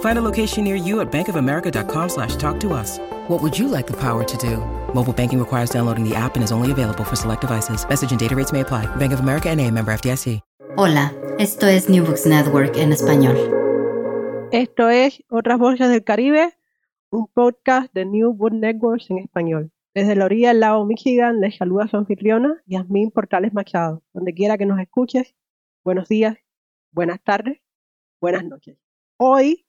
Find a location near you at bankofamerica.com slash talk to us. What would you like the power to do? Mobile banking requires downloading the app and is only available for select devices. Message and data rates may apply. Bank of America and a member FDIC. Hola, esto es New Books Network en español. Esto es Otras Voces del Caribe, un podcast de New Book Networks en español. Desde la orilla del lago Michigan les saluda su anfitriona, Yasmín Portales Machado. Donde quiera que nos escuches, buenos días, buenas tardes, buenas noches. Hoy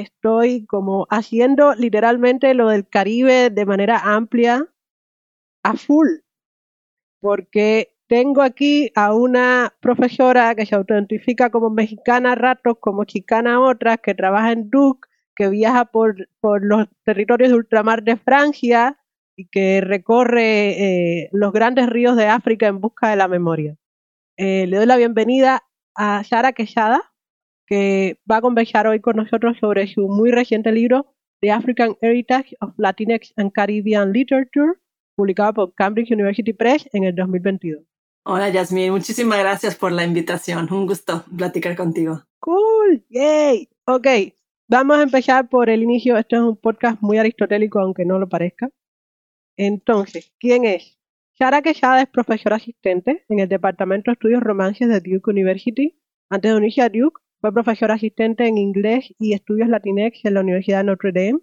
estoy como haciendo literalmente lo del Caribe de manera amplia, a full, porque tengo aquí a una profesora que se autoidentifica como mexicana a ratos, como chicana a otras, que trabaja en Duke, que viaja por, por los territorios de ultramar de Francia y que recorre eh, los grandes ríos de África en busca de la memoria. Eh, le doy la bienvenida a Sara Quesada, que va a conversar hoy con nosotros sobre su muy reciente libro, The African Heritage of Latinx and Caribbean Literature, publicado por Cambridge University Press en el 2022. Hola Yasmin, muchísimas gracias por la invitación. Un gusto platicar contigo. Cool, yay. Ok, vamos a empezar por el inicio. Esto es un podcast muy aristotélico, aunque no lo parezca. Entonces, ¿quién es? Sara Quesada es profesora asistente en el Departamento de Estudios Romances de Duke University. Antes de unirse a Duke, fue profesora asistente en inglés y estudios latinex en la Universidad de Notre Dame.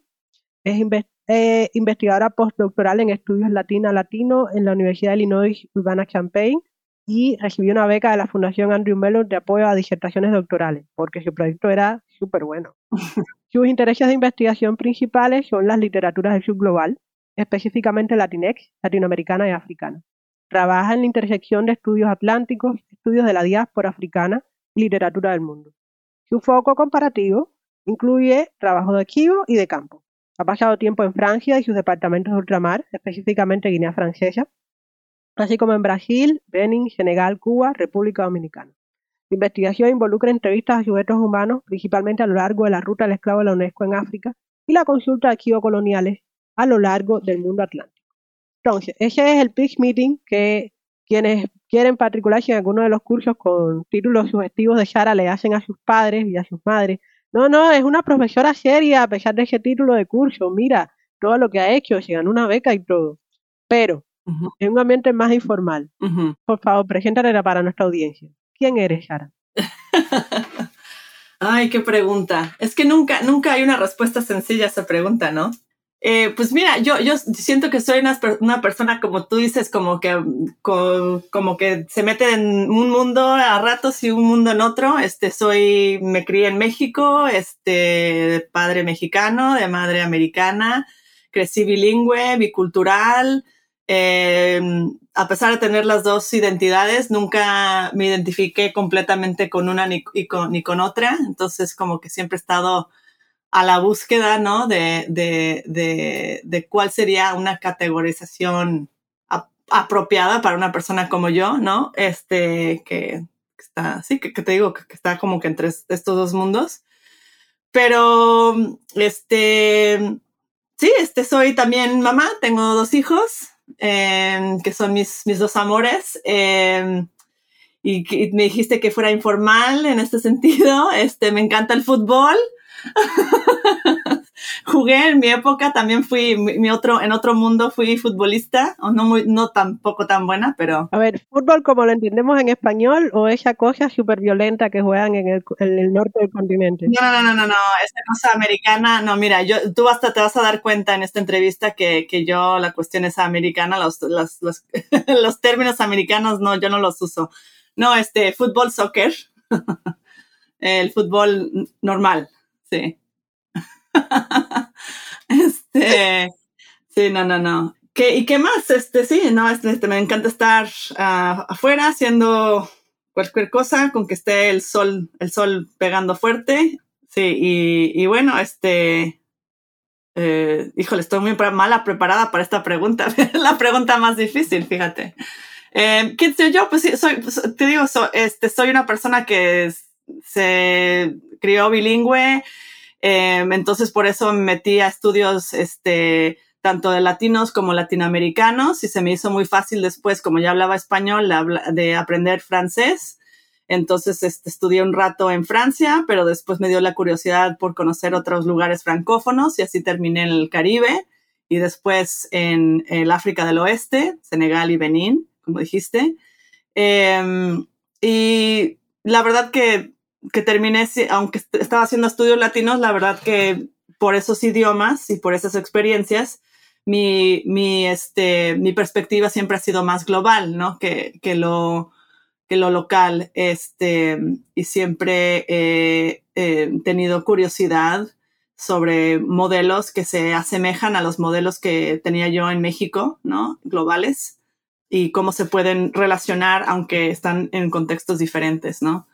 Es eh, investigadora postdoctoral en estudios latina-latino en la Universidad de Illinois Urbana-Champaign y recibió una beca de la Fundación Andrew Mellon de apoyo a disertaciones doctorales, porque su proyecto era súper bueno. Sus intereses de investigación principales son las literaturas del subglobal, específicamente latinex, latinoamericana y africana. Trabaja en la intersección de estudios atlánticos, estudios de la diáspora africana y literatura del mundo. Su foco comparativo incluye trabajo de archivo y de campo. Ha pasado tiempo en Francia y sus departamentos de ultramar, específicamente Guinea Francesa, así como en Brasil, Benin, Senegal, Cuba, República Dominicana. La investigación involucra entrevistas a sujetos humanos, principalmente a lo largo de la ruta del esclavo de la UNESCO en África, y la consulta de archivos coloniales a lo largo del mundo atlántico. Entonces, ese es el pitch meeting que quienes quieren matricularse en alguno de los cursos con títulos sugestivos de Shara le hacen a sus padres y a sus madres. No, no, es una profesora seria a pesar de ese título de curso. Mira todo lo que ha hecho, se ganó una beca y todo. Pero en un ambiente más informal. Por favor, preséntale para nuestra audiencia. ¿Quién eres, Shara? Ay, qué pregunta. Es que nunca, nunca hay una respuesta sencilla a esa pregunta, ¿no? Eh, pues mira, yo, yo siento que soy una, persona, como tú dices, como que, como, que se mete en un mundo a ratos y un mundo en otro. Este, soy, me crié en México, este, padre mexicano, de madre americana, crecí bilingüe, bicultural, eh, a pesar de tener las dos identidades, nunca me identifiqué completamente con una ni, con, ni con otra. Entonces, como que siempre he estado a la búsqueda, ¿no? De, de, de, de cuál sería una categorización apropiada para una persona como yo, ¿no? Este, que está, sí, que, te digo, que, está como que entre estos dos mundos. Pero, este, sí, este, soy también mamá, tengo dos hijos, Em, que son mis, mis dos amores. Em, y, y me dijiste que fuera informal en este sentido. Este, me encanta el fútbol. jugué en mi época, también fui, mi, otro, en otro mundo fui futbolista, o no muy, no tampoco tan buena, pero... A ver, ¿fútbol como lo entendemos en español o esa cosa súper violenta que juegan en el, en el, norte del continente? No, no, no, no, no, esa cosa americana, no, mira, yo, tú hasta te vas a dar cuenta en esta entrevista que, que yo, la cuestión es americana, los, los, los, los términos americanos, no, yo no los uso. No, este, fútbol, soccer, el fútbol normal, sí. este, sí, no, no, no. ¿Qué, ¿Y qué más? Este, sí, no, este, este me encanta estar uh, afuera haciendo cualquier cosa con que esté el sol, el sol pegando fuerte. Sí, y, y bueno, este, eh, híjole, estoy muy mala preparada para esta pregunta, la pregunta más difícil, fíjate. Eh, ¿Quién soy yo? Pues sí, soy, te digo, este, soy una persona que se crió bilingüe, Em, entonces, por eso me metí a estudios, este, tanto de latinos como latinoamericanos y se me hizo muy fácil después, como ya hablaba español, de aprender francés. Entonces este, estudié un rato en Francia, pero después me dio la curiosidad por conocer otros lugares francófonos y así terminé en el Caribe y después en el África del Oeste, Senegal y Benín, como dijiste. Em, y la verdad que que terminé, aunque estaba haciendo estudios latinos, la verdad que por esos idiomas y por esas experiencias, mi, mi, este, mi perspectiva siempre ha sido más global, ¿no? Que, que, lo, que lo local. Este, y siempre he, tenido curiosidad sobre modelos que se asemejan a los modelos que tenía yo en México, ¿no? Globales y cómo se pueden relacionar aunque están en contextos diferentes, ¿no?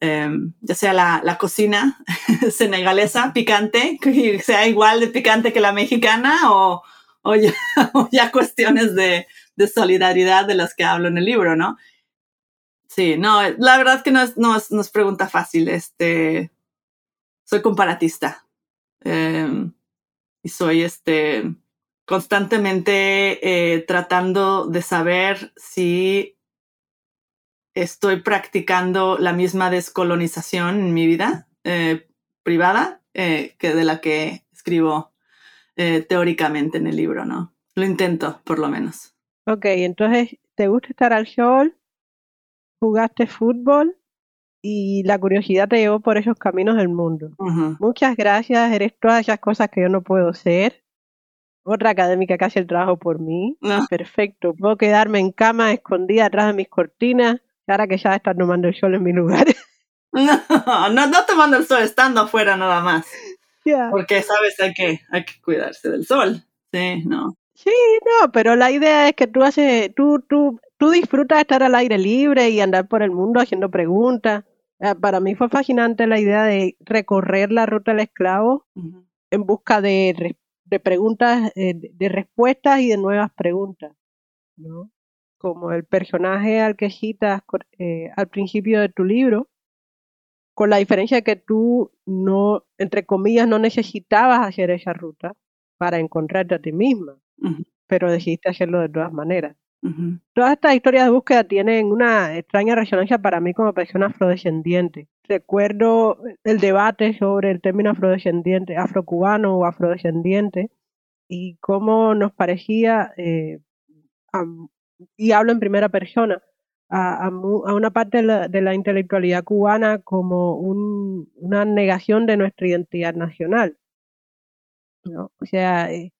Em, ya sea la, la cocina senegalesa picante, que sea igual de picante que la mexicana o, o, ya, ya, cuestiones de, de, solidaridad de las que hablo en el libro, ¿no? Sí, no, la verdad que no es, no es, no es pregunta fácil. Este, soy comparatista eh, y soy este, constantemente eh, tratando de saber si estoy practicando la misma descolonización en mi vida eh, privada eh, que de la que escribo eh, teóricamente en el libro, ¿no? Lo intento, por lo menos. Ok, entonces, ¿te gusta estar al sol? ¿Jugaste fútbol? Y la curiosidad te llevó por esos caminos del mundo. Muchas gracias, eres todas esas cosas que yo no puedo ser. Otra académica que hace el trabajo por mí. Perfecto. Puedo quedarme en cama escondida atrás de mis cortinas Ahora que ya estás tomando el sol en mi lugar. No, no, no tomando el sol, estando afuera nada más. Porque sabes, hay que, hay que cuidarse del sol. Sí, no. Sí, no, pero la idea es que tú haces, tú, tú, tú disfrutas de estar al aire libre y andar por el mundo haciendo preguntas. Ah, para mí fue fascinante la idea de recorrer la ruta del esclavo en busca de, de preguntas, eh, de respuestas y de nuevas preguntas. ¿no? Como el personaje al que citas eh, al principio de tu libro, con la diferencia que tú no, entre comillas, no necesitabas hacer esa ruta para encontrarte a ti misma, pero decidiste hacerlo de todas maneras. Todas estas historias de búsqueda tienen una extraña resonancia para mí como persona afrodescendiente. Recuerdo el debate sobre el término afrodescendiente, afrocubano o afrodescendiente, y cómo nos parecía eh, y hablo en primera persona, a, a, una parte de la, de la, intelectualidad cubana como un, una negación de nuestra identidad nacional. ¿no? O sea, eh,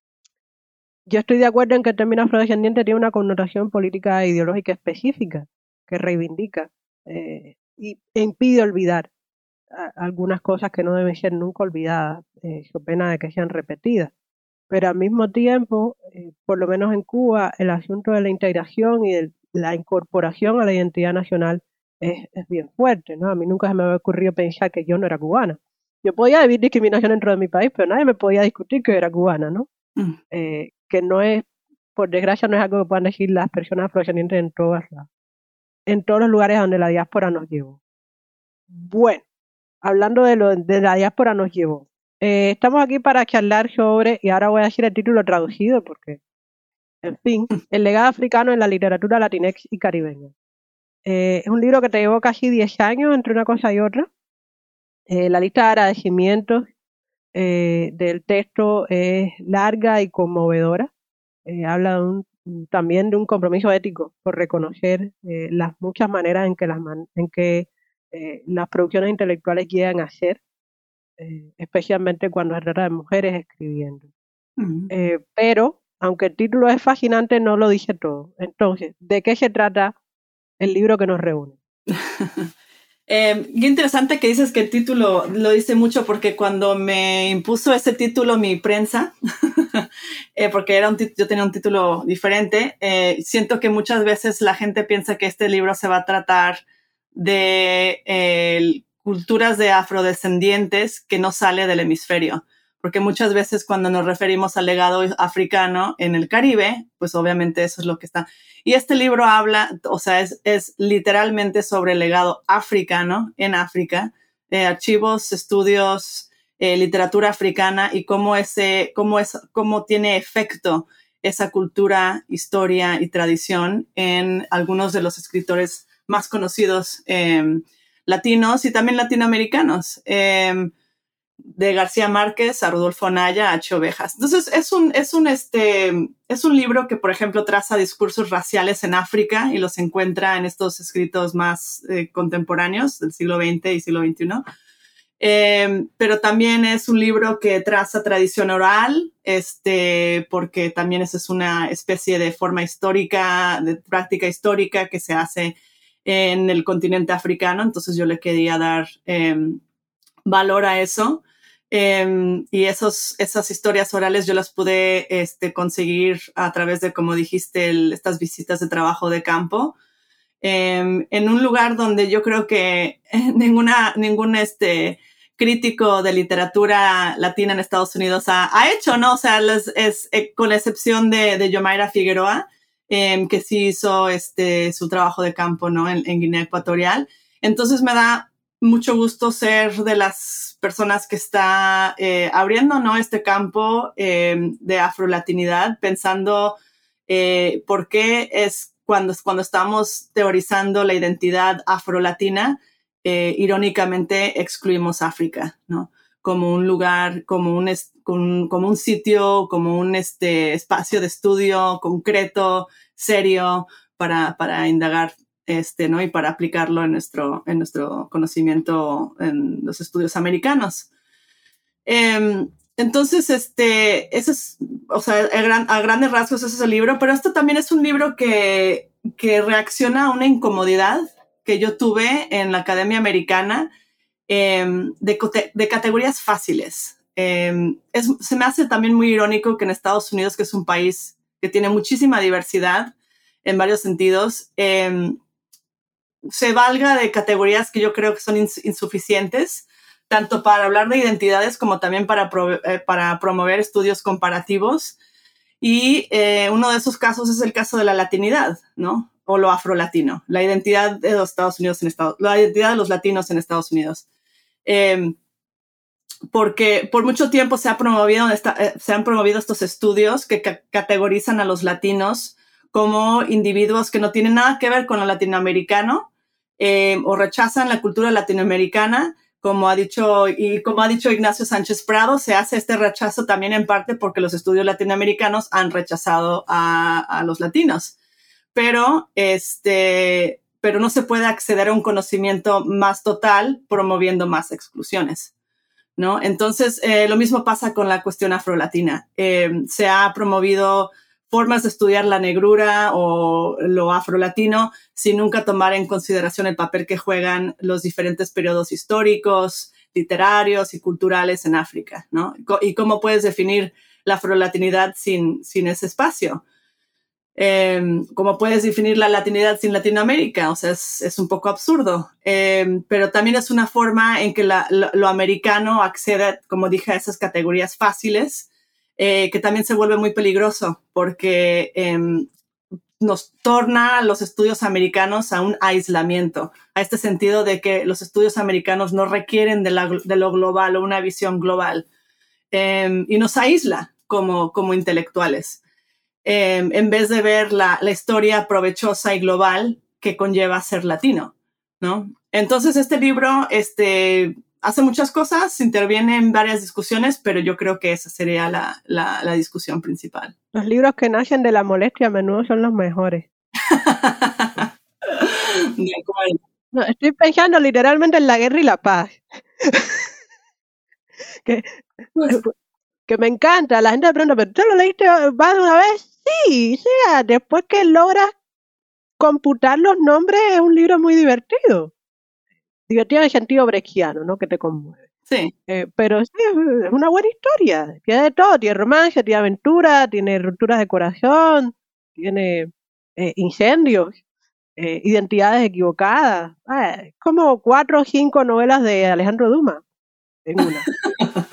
yo estoy de acuerdo en que el término afrodescendiente tiene una connotación política e ideológica específica que reivindica eh, y, e impide olvidar algunas cosas que no deben ser nunca olvidadas, eh, pena de que sean repetidas pero al mismo tiempo, eh, por lo menos en Cuba, el asunto de la integración y de la incorporación a la identidad nacional es, es, bien fuerte, ¿no? A mí nunca se me había ocurrido pensar que yo no era cubana. Yo podía vivir discriminación dentro de mi país, pero nadie me podía discutir que era cubana, ¿no? Mm. Eh, que no es, por desgracia, no es algo que puedan decir las personas afrodescendientes en todas las, en todos los lugares donde la diáspora nos llevó. Bueno, hablando de lo de la diáspora nos llevó. Eh, estamos aquí para charlar sobre, y ahora voy a decir el título traducido porque, en fin, el legado africano en la literatura latinex y caribeña. Eh, es un libro que te llevó casi 10 años entre una cosa y otra. Eh, la lista de agradecimientos del texto es larga y conmovedora. habla también de un compromiso ético por reconocer las muchas maneras en que las, en que, las producciones intelectuales llegan a ser, especialmente cuando se trata de mujeres escribiendo. pero, aunque el título es fascinante, no lo dice todo. Entonces, ¿de qué se trata el libro que nos reúne. eh, qué interesante que dices que el título lo dice mucho porque cuando me impuso ese título mi prensa, eh, porque era un yo tenía un título diferente, eh, siento que muchas veces la gente piensa que este libro se va a tratar de eh, culturas de afrodescendientes que no sale del hemisferio porque muchas veces cuando nos referimos al legado africano en el Caribe, pues obviamente eso es lo que está. Y este libro habla, o sea, es, es literalmente sobre el legado africano en África, eh, archivos, estudios, eh, literatura africana y cómo, ese, cómo, es, cómo tiene efecto esa cultura, historia y tradición en algunos de los escritores más conocidos em, latinos y también latinoamericanos. Em, de García Márquez a Rudolfo Naya a Ovejas. Entonces, es un, es, un, este, es un libro que, por ejemplo, traza discursos raciales en África y los encuentra en estos escritos más eh, contemporáneos del siglo XX y siglo XXI. Em, pero también es un libro que traza tradición oral, este, porque también esa es una especie de forma histórica, de práctica histórica que se hace en el continente africano. Entonces yo le quería dar em, valor a eso. Em, y esos, esas historias orales yo las pude este, conseguir a través de, como dijiste, estas visitas de trabajo de campo. Em, en un lugar donde yo creo que ninguna, ningún este, crítico de literatura latina en Estados Unidos ha, ha hecho, ¿no? O sea, es, eh, con la excepción de, de Yomaira Figueroa, em, que sí hizo este, su trabajo de campo, ¿no? En, Guinea Ecuatorial. Entonces me da mucho gusto ser de las personas que está eh, abriendo ¿no? este campo eh, de afrolatinidad, pensando eh, por qué es cuando, cuando estamos teorizando la identidad afrolatina, irónicamente excluimos África, ¿no? Como un lugar, como un, como un sitio, como un este, espacio de estudio concreto, serio, para, para indagar este, ¿no? Y para aplicarlo en nuestro, en nuestro conocimiento en los estudios americanos. Em, entonces, este, ese es, o sea, a, grandes rasgos ese es el libro, pero esto también es un libro que, que reacciona a una incomodidad que yo tuve en la Academia Americana em, de, de, categorías fáciles. Em, es, se me hace también muy irónico que en Estados Unidos, que es un país que tiene muchísima diversidad en varios sentidos, se valga de categorías que yo creo que son insuficientes, tanto para hablar de identidades como también para, eh, para promover estudios comparativos. Y eh, uno de esos casos es el caso de la latinidad, ¿no? O lo afrolatino, la identidad de los Estados Unidos en Estados la identidad de los latinos en Estados Unidos. Em, porque por mucho tiempo se, ha promovido eh, se han promovido estos estudios que categorizan a los latinos como individuos que no tienen nada que ver con lo latinoamericano eh, o rechazan la cultura latinoamericana, como ha dicho y como ha dicho Ignacio Sánchez Prado, se hace este rechazo también en parte porque los estudios latinoamericanos han rechazado a, los latinos. Pero este, pero no se puede acceder a un conocimiento más total promoviendo más exclusiones. ¿No? Entonces, eh, lo mismo pasa con la cuestión afrolatina. Eh, se ha promovido formas de estudiar la negrura o lo afrolatino sin nunca tomar en consideración el papel que juegan los diferentes periodos históricos, literarios y culturales en África, ¿no? Y cómo puedes definir la afrolatinidad sin, sin ese espacio. Em, ¿Cómo puedes definir la latinidad sin Latinoamérica? O sea, es, un poco absurdo, em, pero también es una forma en que lo, americano accede, como dije, a esas categorías fáciles eh, que también se vuelve muy peligroso porque em, nos torna los estudios americanos a un aislamiento, a este sentido de que los estudios americanos no requieren de, lo global o una visión global y nos aísla como intelectuales. Em, en vez de ver la, la, historia provechosa y global que conlleva ser latino, ¿no? Entonces este libro, este, hace muchas cosas, interviene en varias discusiones, pero yo creo que esa sería la, la, la discusión principal. Los libros que nacen de la molestia a menudo son los mejores. no, estoy pensando literalmente en la guerra y la paz. que, pues que me encanta. La gente de pronto, ¿pero tú lo leíste más de una vez? Sí, o sea, después que logras computar los nombres es un libro muy divertido. Divertido en el sentido brechiano, ¿no? Que te conmueve. Sí. Eh, pero sí, es una buena historia. Tiene de todo. Tiene romance, tiene aventura, tiene rupturas de corazón, tiene eh, incendios, eh, identidades equivocadas. Ah, es como cuatro o cinco novelas de Alejandro Dumas en una.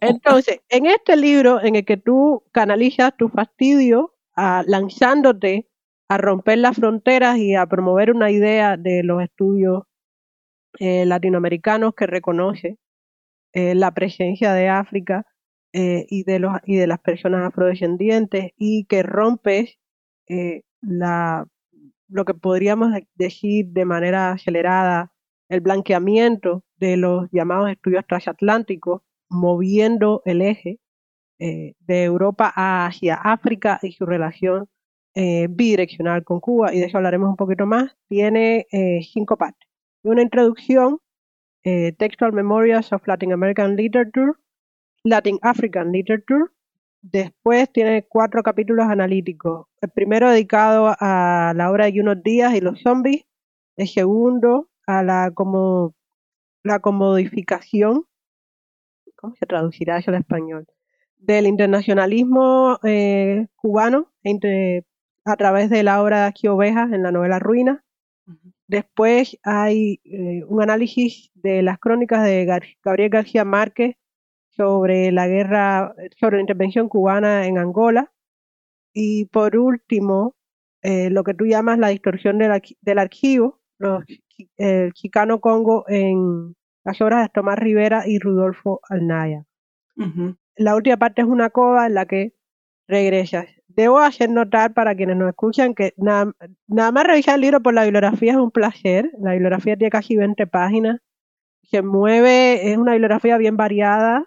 Entonces, en este libro en el que tú canalizas tu fastidio lanzándote a romper las fronteras y a promover una idea de los estudios eh, latinoamericanos que reconoce eh, la presencia de África eh, y, de los, y de las personas afrodescendientes y que rompes la, lo que podríamos decir de manera acelerada el blanqueamiento de los llamados estudios transatlánticos moviendo el eje eh, de Europa hacia África y su relación eh, bidireccional con Cuba, y de eso hablaremos un poquito más, tiene eh, cinco partes. Una introducción, Textual Memorials of Latin American Literature, Latin African Literature, después tiene cuatro capítulos analíticos. El primero dedicado a la obra de unos días y los zombies, el segundo a la como la comodificación ¿cómo se traducirá eso al español? Del internacionalismo eh, cubano entre, a través de la obra de Aquí Ovejas en la novela Ruina. Después hay eh, un análisis de las crónicas de Gabriel García Márquez sobre la guerra, sobre la intervención cubana en Angola. Y por último, eh, lo que tú llamas la distorsión del, del archivo, los, el Chicano Congo en, las obras de Tomás Rivera y Rudolfo Alnaya. La última parte es una cova en la que regresas. Debo hacer notar para quienes nos escuchan que nada, más revisar el libro por la bibliografía es un placer. La bibliografía tiene casi 20 páginas. Se mueve, es una bibliografía bien variada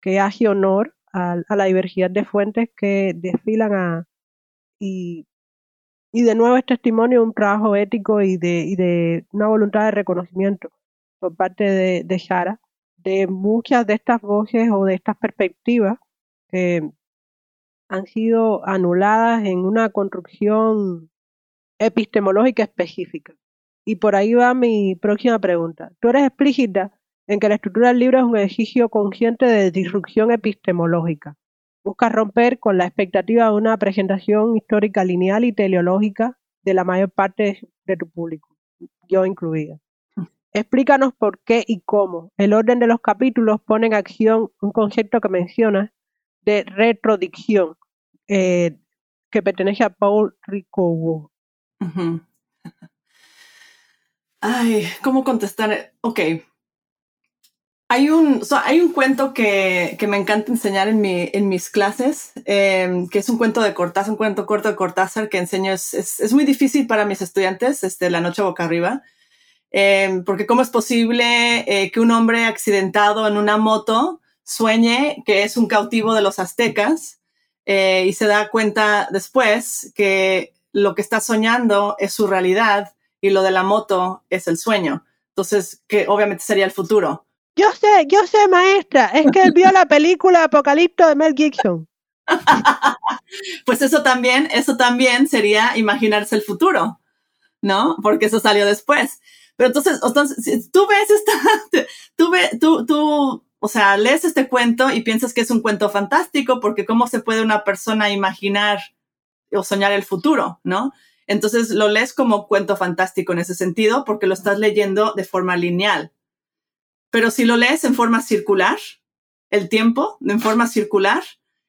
que hace honor a, la diversidad de fuentes que desfilan a, y, y de nuevo es testimonio de un trabajo ético y de, y de una voluntad de reconocimiento por parte de, de de muchas de estas voces o de estas perspectivas que han sido anuladas en una construcción epistemológica específica. Y por ahí va mi próxima pregunta. Tú eres explícita en que la estructura del libro es un ejercicio consciente de disrupción epistemológica. Busca romper con la expectativa de una presentación histórica lineal y teleológica de la mayor parte de tu público, yo incluida. Explícanos por qué y cómo. El orden de los capítulos pone en acción un concepto que mencionas de retrodicción, eh, que pertenece a Paul Ricoeur. Ay, ¿cómo contestar? Ok. Hay un, hay un cuento que, que, me encanta enseñar en, mi, en mis clases, em, que es un cuento de Cortázar, un cuento corto de Cortázar que enseño. Es, es, es muy difícil para mis estudiantes, este, La Noche Boca Arriba Em, porque cómo es posible eh, que un hombre accidentado en una moto sueñe que es un cautivo de los aztecas eh, y se da cuenta después que lo que está soñando es su realidad y lo de la moto es el sueño. Entonces, que obviamente sería el futuro. Yo sé, yo sé, maestra, es que él vio la película Apocalipto de Mel Gibson. pues eso también, eso también sería imaginarse el futuro, ¿no? Porque eso salió después. Pero entonces, entonces si tú ves esta, tú, ve, tú, tú, o sea, lees este cuento y piensas que es un cuento fantástico porque cómo se puede una persona imaginar o soñar el futuro, ¿no? Entonces lo lees como cuento fantástico en ese sentido porque lo estás leyendo de forma lineal. Pero si lo lees en forma circular, el tiempo, en forma circular,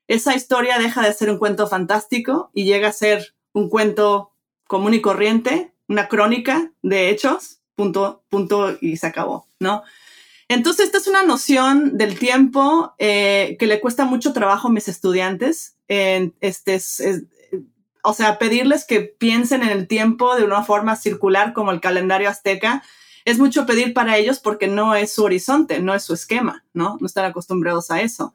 esa historia deja de ser un cuento fantástico y llega a ser un cuento común y corriente, una crónica de hechos punto, punto y se acabó, ¿no? Entonces, esta es una noción del tiempo eh, que le cuesta mucho trabajo a mis estudiantes. este es, o sea, pedirles que piensen en el tiempo de una forma circular como el calendario azteca, es mucho pedir para ellos porque no es su horizonte, no es su esquema, ¿no? No están acostumbrados a eso.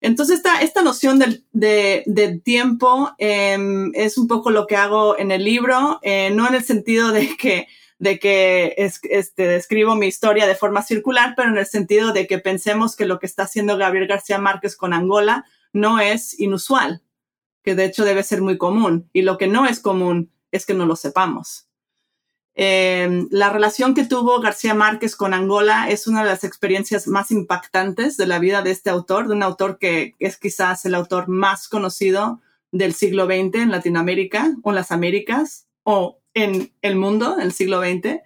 Entonces, esta, esta noción del, de, tiempo em, es un poco lo que hago en el libro, eh, no en el sentido de que, de que es, este, escribo mi historia de forma circular, pero en el sentido de que pensemos que lo que está haciendo Gabriel García Márquez con Angola no es inusual, que de hecho debe ser muy común. Y lo que no es común es que no lo sepamos. Em, la relación que tuvo García Márquez con Angola es una de las experiencias más impactantes de la vida de este autor, de un autor que es quizás el autor más conocido del siglo XX en Latinoamérica o en las Américas o en el mundo en el siglo XX.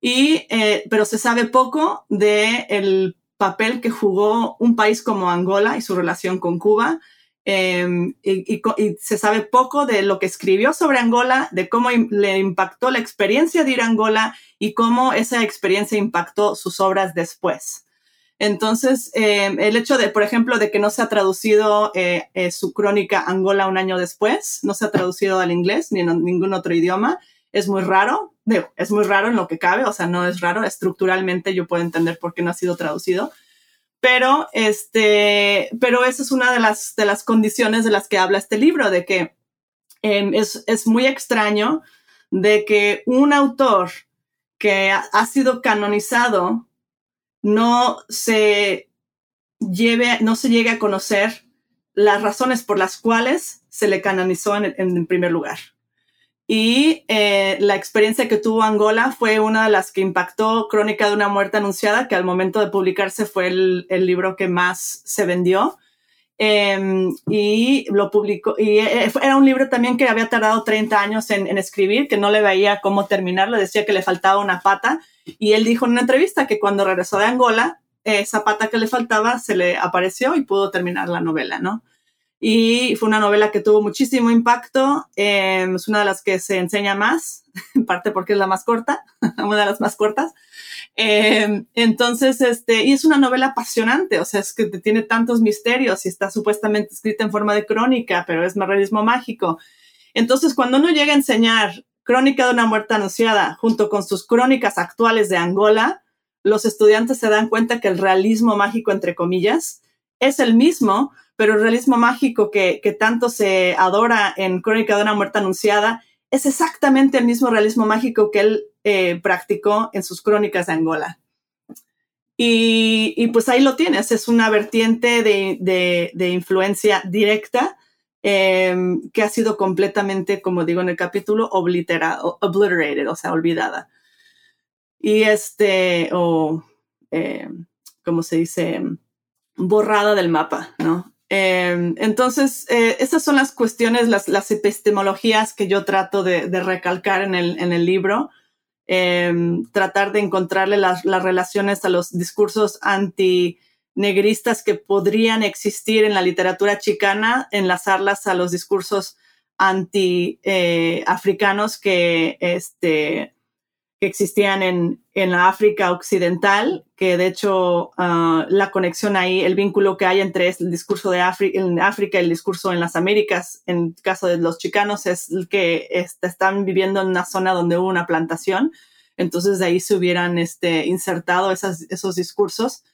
Y, eh, pero se sabe poco del el papel que jugó un país como Angola y su relación con Cuba Em, y, se sabe poco de lo que escribió sobre Angola, de cómo le impactó la experiencia de ir a Angola y cómo esa experiencia impactó sus obras después. Entonces, em, el hecho de, por ejemplo, de que no se ha traducido eh, eh, su crónica Angola un año después, no se ha traducido al inglés ni en ningún otro idioma, es muy raro. es muy raro en lo que cabe, o sea, no es raro, estructuralmente yo puedo entender por qué no ha sido traducido pero, este, pero esa es una de las, de las condiciones de las que habla este libro, de que em, es, es, muy extraño de que un autor que ha, sido canonizado no se lleve, no se llegue a conocer las razones por las cuales se le canonizó en, en primer lugar. Y eh, la experiencia que tuvo Angola fue una de las que impactó Crónica de una muerte anunciada, que al momento de publicarse fue el, libro que más se vendió. Em, y lo publicó, y eh, era un libro también que había tardado 30 años en, en, escribir, que no le veía cómo terminarlo, decía que le faltaba una pata. Y él dijo en una entrevista que cuando regresó de Angola, esa pata que le faltaba se le apareció y pudo terminar la novela, ¿no? Y fue una novela que tuvo muchísimo impacto. Em, es una de las que se enseña más, en parte porque es la más corta, una de las más cortas. Em, entonces, este, y es una novela apasionante, o sea, es que tiene tantos misterios y está supuestamente escrita en forma de crónica, pero es realismo mágico. Entonces, cuando uno llega a enseñar Crónica de una muerte anunciada junto con sus crónicas actuales de Angola, los estudiantes se dan cuenta que el realismo mágico, entre comillas, es el mismo, pero el realismo mágico que, tanto se adora en Crónica de una muerte anunciada es exactamente el mismo realismo mágico que él eh, practicó en sus crónicas de Angola. Y, pues ahí lo tienes, es una vertiente de, influencia directa em, que ha sido completamente, como digo en el capítulo, obliterated, o sea, olvidada. Y este, o, em, como se dice, borrada del mapa, ¿no? Em, entonces, eh, esas son las cuestiones, las, epistemologías que yo trato de, recalcar en el, libro. Em, tratar de encontrarle las, relaciones a los discursos antinegristas que podrían existir en la literatura chicana, enlazarlas a los discursos anti-africanos eh, que, este, que existían en, en la África Occidental, que de hecho ah, la conexión ahí, el vínculo que hay entre el discurso de África, en África y el discurso en las Américas, en caso de los chicanos, es que están viviendo en una zona donde hubo una plantación. Entonces de ahí se hubieran este, insertado esas, esos discursos.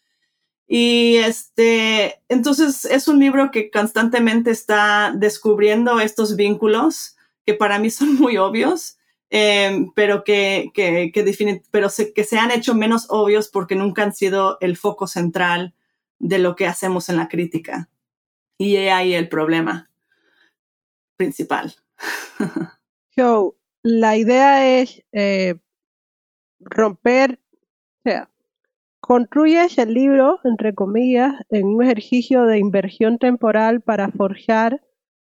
Y este, entonces es un libro que constantemente está descubriendo estos vínculos que para mí son muy obvios Em, pero que, que, que, pero se, que se han hecho menos obvios porque nunca han sido el foco central de lo que hacemos en la crítica. Y ahí el problema principal. So, la idea es eh, romper, o sea, construyes el libro, entre comillas, en un ejercicio de inversión temporal para forjar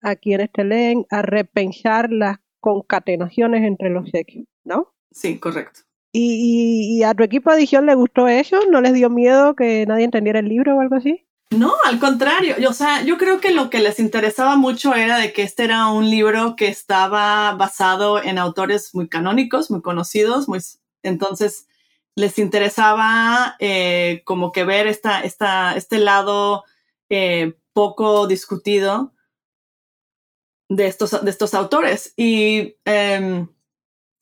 a quienes te leen a repensar las concatenaciones entre los sexos, ¿no? Sí, correcto. ¿Y, a tu equipo de edición le gustó eso? ¿No les dio miedo que nadie entendiera el libro o algo así? No, al contrario. Yo, o sea, yo creo que lo que les interesaba mucho era de que este era un libro que estaba basado en autores muy canónicos, muy conocidos, muy, entonces les interesaba eh, como que ver esta, esta, este lado eh, poco discutido de, estos, de estos autores. Y, em,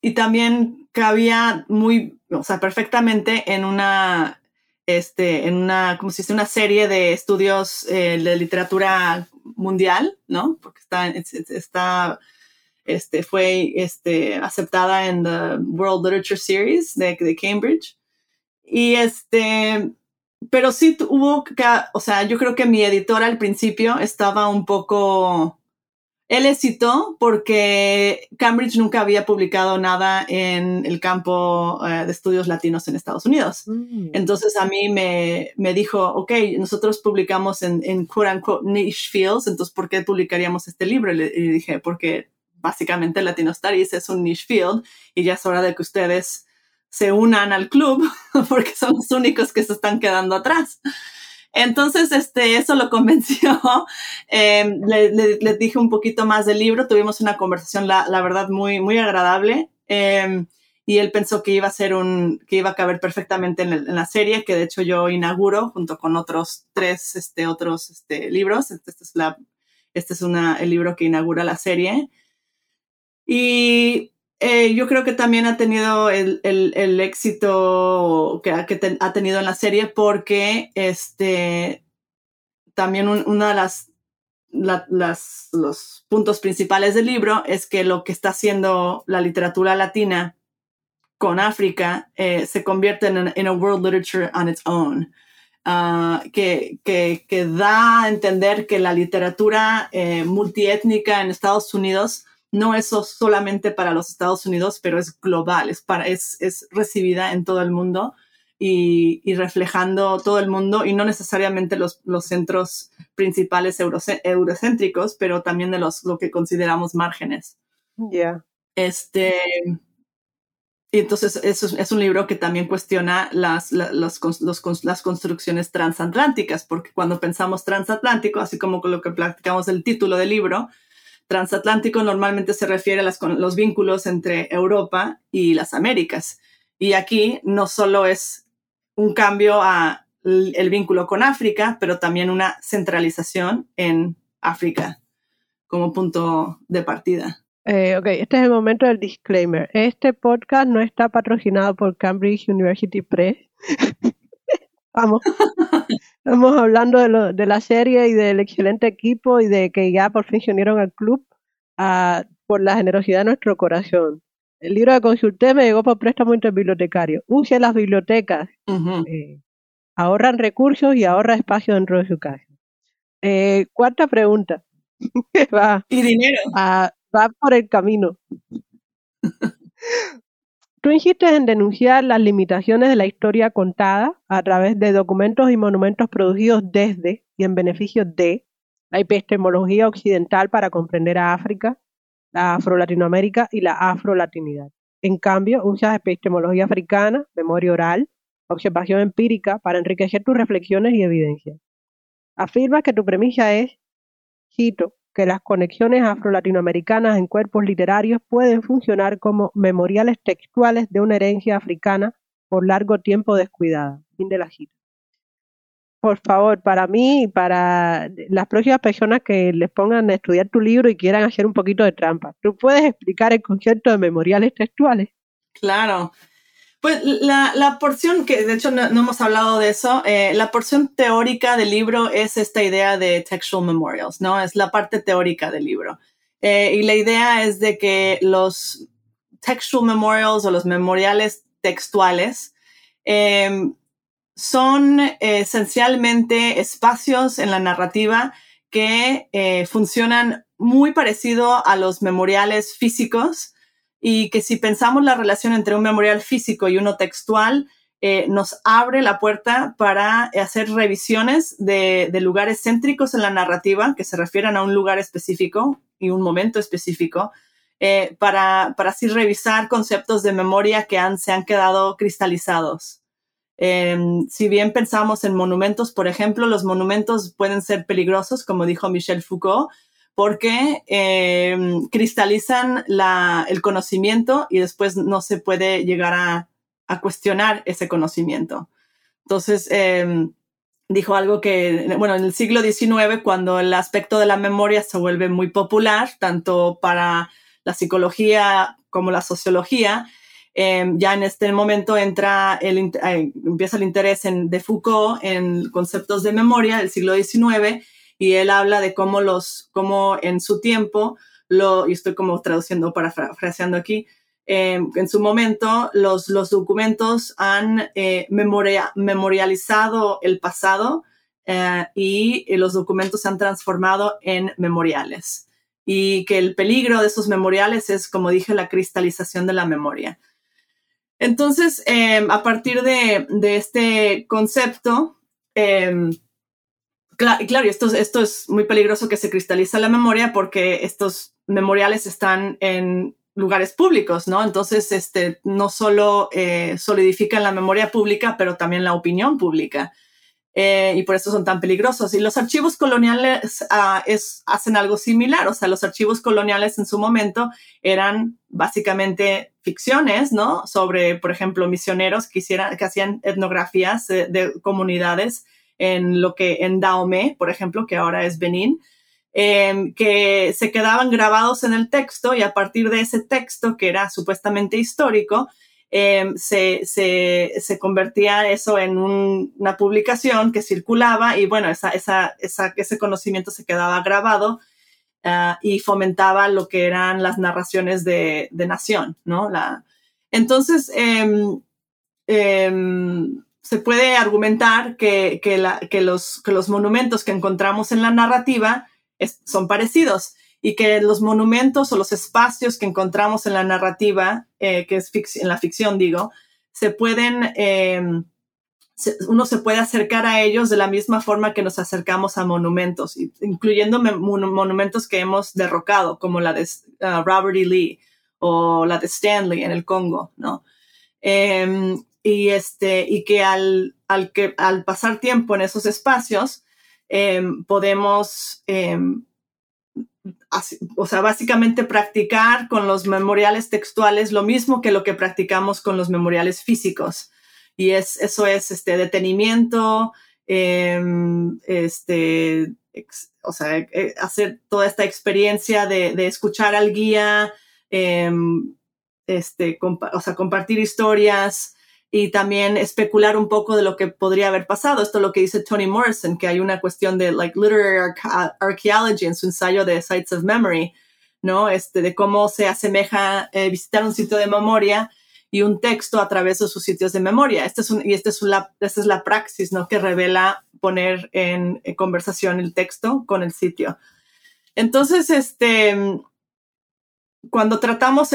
y también cabía muy, o sea, perfectamente en una, este, en una, como si dice, una serie de estudios eh, de literatura mundial, ¿no? Porque está, está este, fue este, aceptada en the World Literature Series de, de Cambridge. Y este, pero sí hubo o sea, yo creo que mi editor al principio estaba un poco, él citó porque Cambridge nunca había publicado nada en el campo eh, de estudios latinos en Estados Unidos. Mm. Entonces a mí me, me, dijo, ok, nosotros publicamos en, en quote unquote niche fields, entonces ¿por qué publicaríamos este libro? Y le, dije, porque básicamente Latino Studies es un niche field y ya es hora de que ustedes se unan al club porque son los únicos que se están quedando atrás. Entonces, este, eso lo convenció. Em, le, dije un poquito más del libro. Tuvimos una conversación, la, verdad, muy, muy agradable. Em, y él pensó que iba a ser un, que iba a caber perfectamente en, la serie, que de hecho yo inauguro junto con otros tres, este, otros, este, libros. Este, es la, este es una, el libro que inaugura la serie. Y eh, yo creo que también ha tenido el, el, éxito que, que ha tenido en la serie porque este, también una de las, las, los puntos principales del libro es que lo que está haciendo la literatura latina con África eh, se convierte en en a world literature on its own. Uh, que, que, que, da a entender que la literatura eh, multiétnica en Estados Unidos no es solamente para los Estados Unidos, pero es global, es, para, es, es recibida en todo el mundo y, y, reflejando todo el mundo y no necesariamente los, los centros principales eurocéntricos, pero también de los, lo que consideramos márgenes. Ya. Este, y entonces es, es, un libro que también cuestiona las, las, los, las construcciones transatlánticas, porque cuando pensamos transatlántico, así como con lo que platicamos el título del libro, transatlántico normalmente se refiere a los vínculos entre Europa y las Américas. Y aquí no solo es un cambio a el vínculo con África, pero también una centralización en África como punto de partida. Eh, ok, este es el momento del disclaimer. Este podcast no está patrocinado por Cambridge University Press. Vamos. Estamos hablando de, de, la serie y del excelente equipo y de que ya por fin se unieron al club por la generosidad de nuestro corazón. El libro de consulté me llegó por préstamo interbibliotecario. Use las bibliotecas. Eh, ahorran recursos y ahorra espacio dentro de su casa. Eh, cuarta pregunta. va, y dinero. va por el camino. Tú insistes en denunciar las limitaciones de la historia contada a través de documentos y monumentos producidos desde y en beneficio de la epistemología occidental para comprender a África, la afro-latinoamérica y la afro-latinidad. En cambio, usas epistemología africana, memoria oral, observación empírica para enriquecer tus reflexiones y evidencias. Afirmas que tu premisa es, cito, que las conexiones afro-latinoamericanas en cuerpos literarios pueden funcionar como memoriales textuales de una herencia africana por largo tiempo descuidada. Fin de la cita. Por favor, para mí y para las próximas personas que les pongan a estudiar tu libro y quieran hacer un poquito de trampa, ¿tú puedes explicar el concepto de memoriales textuales? Claro. Pues la, la, porción, que de hecho no, hemos hablado de eso, eh, la porción teórica del libro es esta idea de textual memorials, ¿no? Es la parte teórica del libro. Eh, y la idea es de que los textual memorials o los memoriales textuales em, son esencialmente espacios en la narrativa que eh, funcionan muy parecido a los memoriales físicos y que si pensamos la relación entre un memorial físico y uno textual, eh, nos abre la puerta para hacer revisiones de, lugares céntricos en la narrativa que se refieran a un lugar específico y un momento específico, eh, para, para, así revisar conceptos de memoria que se han quedado cristalizados. Em, si bien pensamos en monumentos, por ejemplo, los monumentos pueden ser peligrosos, como dijo Michel Foucault, porque em, cristalizan el conocimiento y después no se puede llegar a, cuestionar ese conocimiento. Entonces, em, dijo algo que, bueno, en el siglo XIX, cuando el aspecto de la memoria se vuelve muy popular, tanto para la psicología como la sociología, em, ya en este momento entra eh, empieza el interés en, de Foucault en conceptos de memoria del siglo XIX y él habla de cómo los, cómo en su tiempo, lo, y estoy como traduciendo, parafraseando aquí, em, en su momento los, los documentos han eh, memoria, memorializado el pasado eh, y los documentos se han transformado en memoriales. Y que el peligro de esos memoriales es, como dije, la cristalización de la memoria. Entonces, a partir de, de este concepto, eh, Claro, esto, esto es muy peligroso que se cristaliza la memoria porque estos memoriales están en lugares públicos, ¿no? Entonces, este, no solo eh, solidifican la memoria pública, pero también la opinión pública. Eh, y por eso son tan peligrosos. Y los archivos coloniales ah, hacen algo similar. O sea, los archivos coloniales en su momento eran básicamente ficciones, ¿no? Sobre, por ejemplo, misioneros que, hicieran, que hacían etnografías de comunidades en lo que en Dahomey, por ejemplo, que ahora es Benín, em, que se quedaban grabados en el texto y a partir de ese texto, que era supuestamente histórico, em, se, se, convertía eso en una publicación que circulaba y bueno, esa, esa, ese conocimiento se quedaba grabado ah, y fomentaba lo que eran las narraciones de, de nación, ¿no? La, entonces, em, se puede argumentar que, que, los, que, los, monumentos que encontramos en la narrativa son parecidos y que los monumentos o los espacios que encontramos en la narrativa, eh, que es en la ficción, digo, se pueden, em, uno se puede acercar a ellos de la misma forma que nos acercamos a monumentos, incluyendo monumentos que hemos derrocado, como la de uh, Robert E. Lee o la de Stanley en el Congo, ¿no? Em, y, este, y que al, al, que, al pasar tiempo en esos espacios em, podemos, em, o sea, básicamente practicar con los memoriales textuales lo mismo que lo que practicamos con los memoriales físicos. Y es, eso es este, detenimiento, em, este, o sea, eh, hacer toda esta experiencia de, de escuchar al guía, este, o sea, compartir historias, y también especular un poco de lo que podría haber pasado. Esto es lo que dice Toni Morrison, que hay una cuestión de like literary archaeology en su ensayo de Sites of Memory, ¿no? Este, de cómo se asemeja eh, visitar un sitio de memoria y un texto a través de sus sitios de memoria. Este es y esta es, la, esta es la praxis, ¿no? Que revela poner en, en conversación el texto con el sitio. Entonces, este, cuando tratamos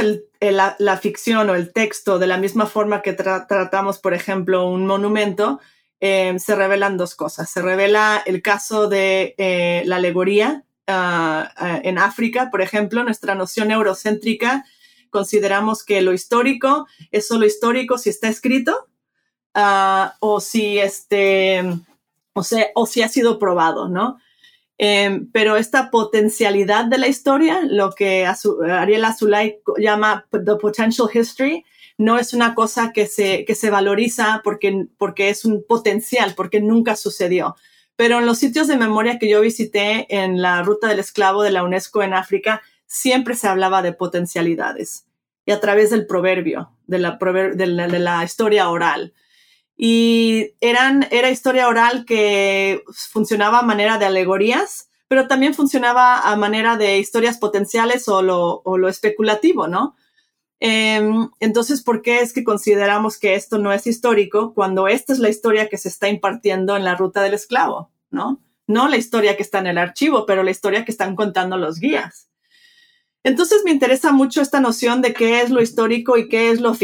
la, ficción o el texto de la misma forma que tratamos, por ejemplo, un monumento, eh, se revelan dos cosas. Se revela el caso de eh, la alegoría ah, ah, en África, por ejemplo, nuestra noción eurocéntrica, consideramos que lo histórico es solo histórico si está escrito ah, o si este, o, o si ha sido probado, ¿no? Em, pero esta potencialidad de la historia, lo que Ariel Azulay llama the potential history, no es una cosa que se, que se valoriza porque, porque es un potencial, porque nunca sucedió. Pero en los sitios de memoria que yo visité en la ruta del esclavo de la UNESCO en África, siempre se hablaba de potencialidades y a través del proverbio, de la, de la historia oral. Y eran, era historia oral que funcionaba a manera de alegorías, pero también funcionaba a manera de historias potenciales o lo, o lo especulativo, ¿no? Em, entonces, ¿por qué es que consideramos que esto no es histórico cuando esta es la historia que se está impartiendo en la ruta del esclavo, ¿no? No la historia que está en el archivo, pero la historia que están contando los guías. Entonces me interesa mucho esta noción de qué es lo histórico y qué es lo,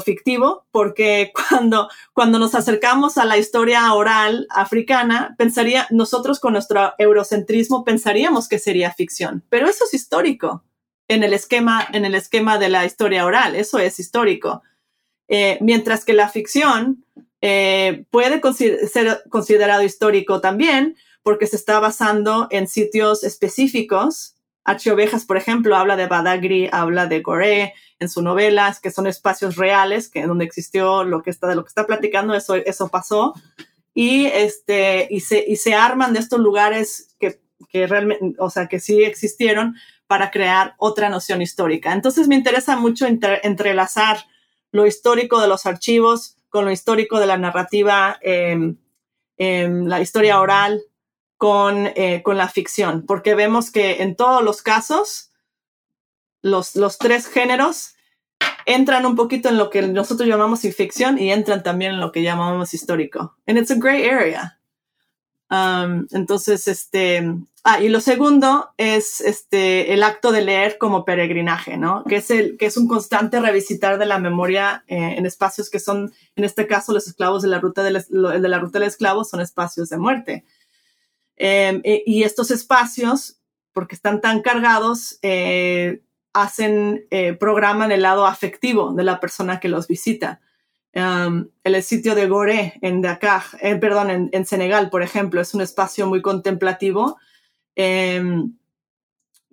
fictivo, porque cuando, cuando nos acercamos a la historia oral africana, pensaría, nosotros con nuestro eurocentrismo pensaríamos que sería ficción, pero eso es histórico en el esquema, en el esquema de la historia oral, eso es histórico. Eh, mientras que la ficción eh, puede ser considerado histórico también porque se está basando en sitios específicos H. Ovejas, por ejemplo, habla de Badagry, habla de Goré en sus novelas, que son espacios reales, que donde existió lo que está, de lo que está platicando, eso, eso pasó. y, este, y, se, y se arman de estos lugares que, que realmente, o sea, que sí existieron para crear otra noción histórica. Entonces me interesa mucho entrelazar lo histórico de los archivos con lo histórico de la narrativa, eh, la historia oral, con, eh, con la ficción, porque vemos que en todos los casos, los, los tres géneros entran un poquito en lo que nosotros llamamos ficción y entran también en lo que llamamos histórico. And it's a gray area. Um, entonces, este, ah, y lo segundo es este, el acto de leer como peregrinaje, ¿no? Que es, el, que es un constante revisitar de la memoria eh, en espacios que son, en este caso, los esclavos de la ruta del, de la ruta del esclavo son espacios de muerte. Em, e, y estos espacios, porque están tan cargados, eh, hacen, eh, programan el lado afectivo de la persona que los visita. Em, el sitio de Goré en Dakar, eh, perdón, en, Senegal, por ejemplo, es un espacio muy contemplativo em,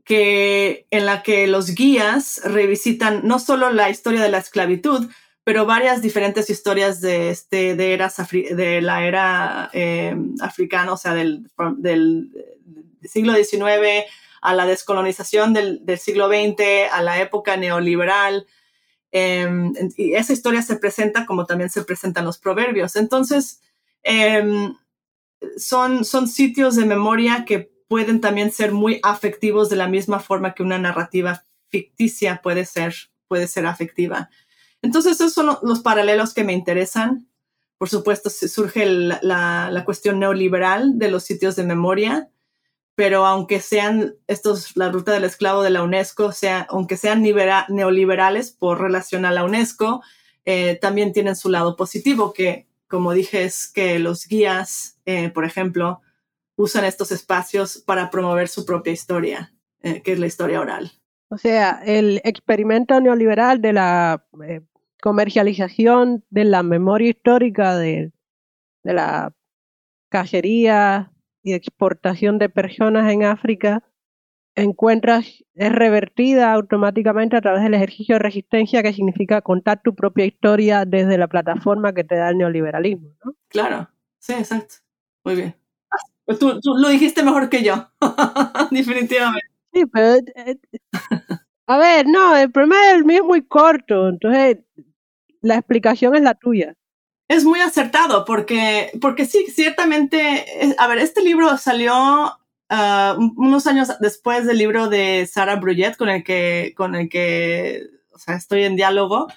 que, en la que los guías revisitan no solo la historia de la esclavitud, pero varias diferentes historias de, este, de, eras de la era eh, africana, o sea, del, del, siglo XIX a la descolonización del, del, siglo XX, a la época neoliberal. Em, y esa historia se presenta como también se presentan los proverbios. Entonces, em, son, son sitios de memoria que pueden también ser muy afectivos de la misma forma que una narrativa ficticia puede ser, puede ser afectiva. Entonces, esos son los paralelos que me interesan. Por supuesto, surge la, cuestión neoliberal de los sitios de memoria, pero aunque sean estos, la ruta del esclavo de la UNESCO, sea, aunque sean neoliberales por relación a la UNESCO, eh, también tienen su lado positivo, que como dije es que los guías, eh, por ejemplo, usan estos espacios para promover su propia historia, eh, que es la historia oral. O sea, el experimento neoliberal de la comercialización de la memoria histórica de, la cacería y exportación de personas en África encuentras, es revertida automáticamente a través del ejercicio de resistencia que significa contar tu propia historia desde la plataforma que te da el neoliberalismo, ¿no? Claro, sí, exacto. Muy bien. Pues tú, lo dijiste mejor que yo, definitivamente. Sí, pero... Eh, a ver, no, el problema es mío es muy corto, entonces la explicación es la tuya. Es muy acertado porque, porque sí, ciertamente, a ver, este libro salió ah, unos años después del libro de Sarah Bruyet con el que, con el que o sea, estoy en diálogo,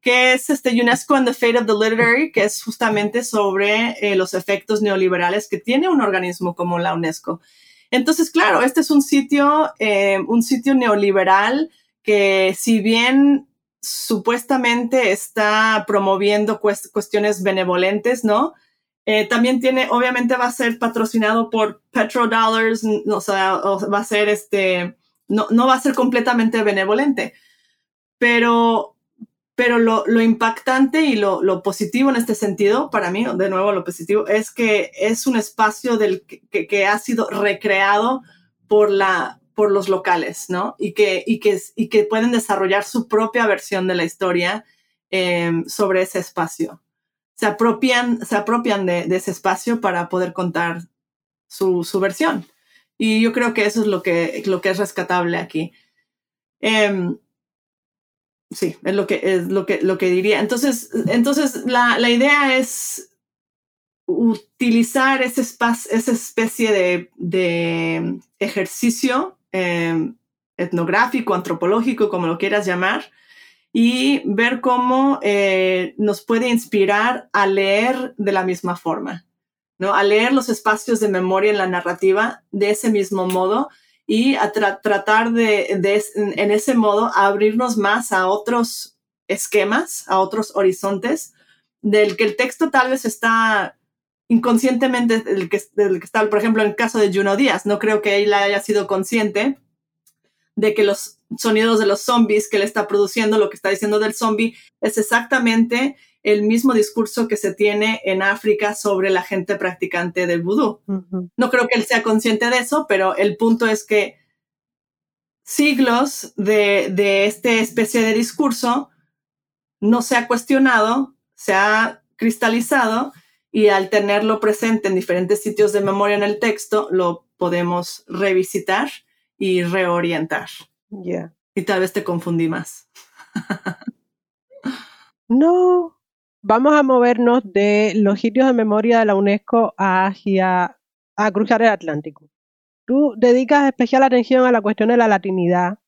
que es este UNESCO and the Fate of the Literary, que es justamente sobre eh, los efectos neoliberales que tiene un organismo como la UNESCO. Entonces, claro, este es un sitio, eh, un sitio neoliberal que si bien supuestamente está promoviendo cuestiones benevolentes, ¿no? Eh, también tiene, obviamente va a ser patrocinado por petrodollars, o sea, va a ser este, no, no va a ser completamente benevolente, pero, pero lo, impactante y lo, positivo en este sentido, para mí, de nuevo lo positivo, es que es un espacio del que ha sido recreado por la, por los locales, ¿no? Y que, y que, y que pueden desarrollar su propia versión de la historia em, sobre ese espacio. Se apropian, se apropian de, ese espacio para poder contar su, versión. Y yo creo que eso es lo que, lo que es rescatable aquí. Em, sí, es lo que, es lo que, lo que diría. Entonces, entonces la, la idea es utilizar ese espacio, esa especie de, de ejercicio Em, etnográfico, antropológico, como lo quieras llamar, y ver cómo eh, nos puede inspirar a leer de la misma forma, ¿no? A leer los espacios de memoria en la narrativa de ese mismo modo y a tratar de, en ese modo, abrirnos más a otros esquemas, a otros horizontes, del que el texto tal vez está inconscientemente el que, que está, por ejemplo, en el caso de Juno Díaz, no creo que él haya sido consciente de que los sonidos de los zombies que él está produciendo, lo que está diciendo del zombie, es exactamente el mismo discurso que se tiene en África sobre la gente practicante del vudú. No creo que él sea consciente de eso, pero el punto es que siglos de, de esta especie de discurso no se ha cuestionado, se ha cristalizado y al tenerlo presente en diferentes sitios de memoria en el texto, lo podemos revisitar y reorientar. Ya. Y tal vez te confundí más. No. Vamos a movernos de los sitios de memoria de la UNESCO hacia a cruzar el Atlántico. Tú dedicas especial atención a la cuestión de la latinidad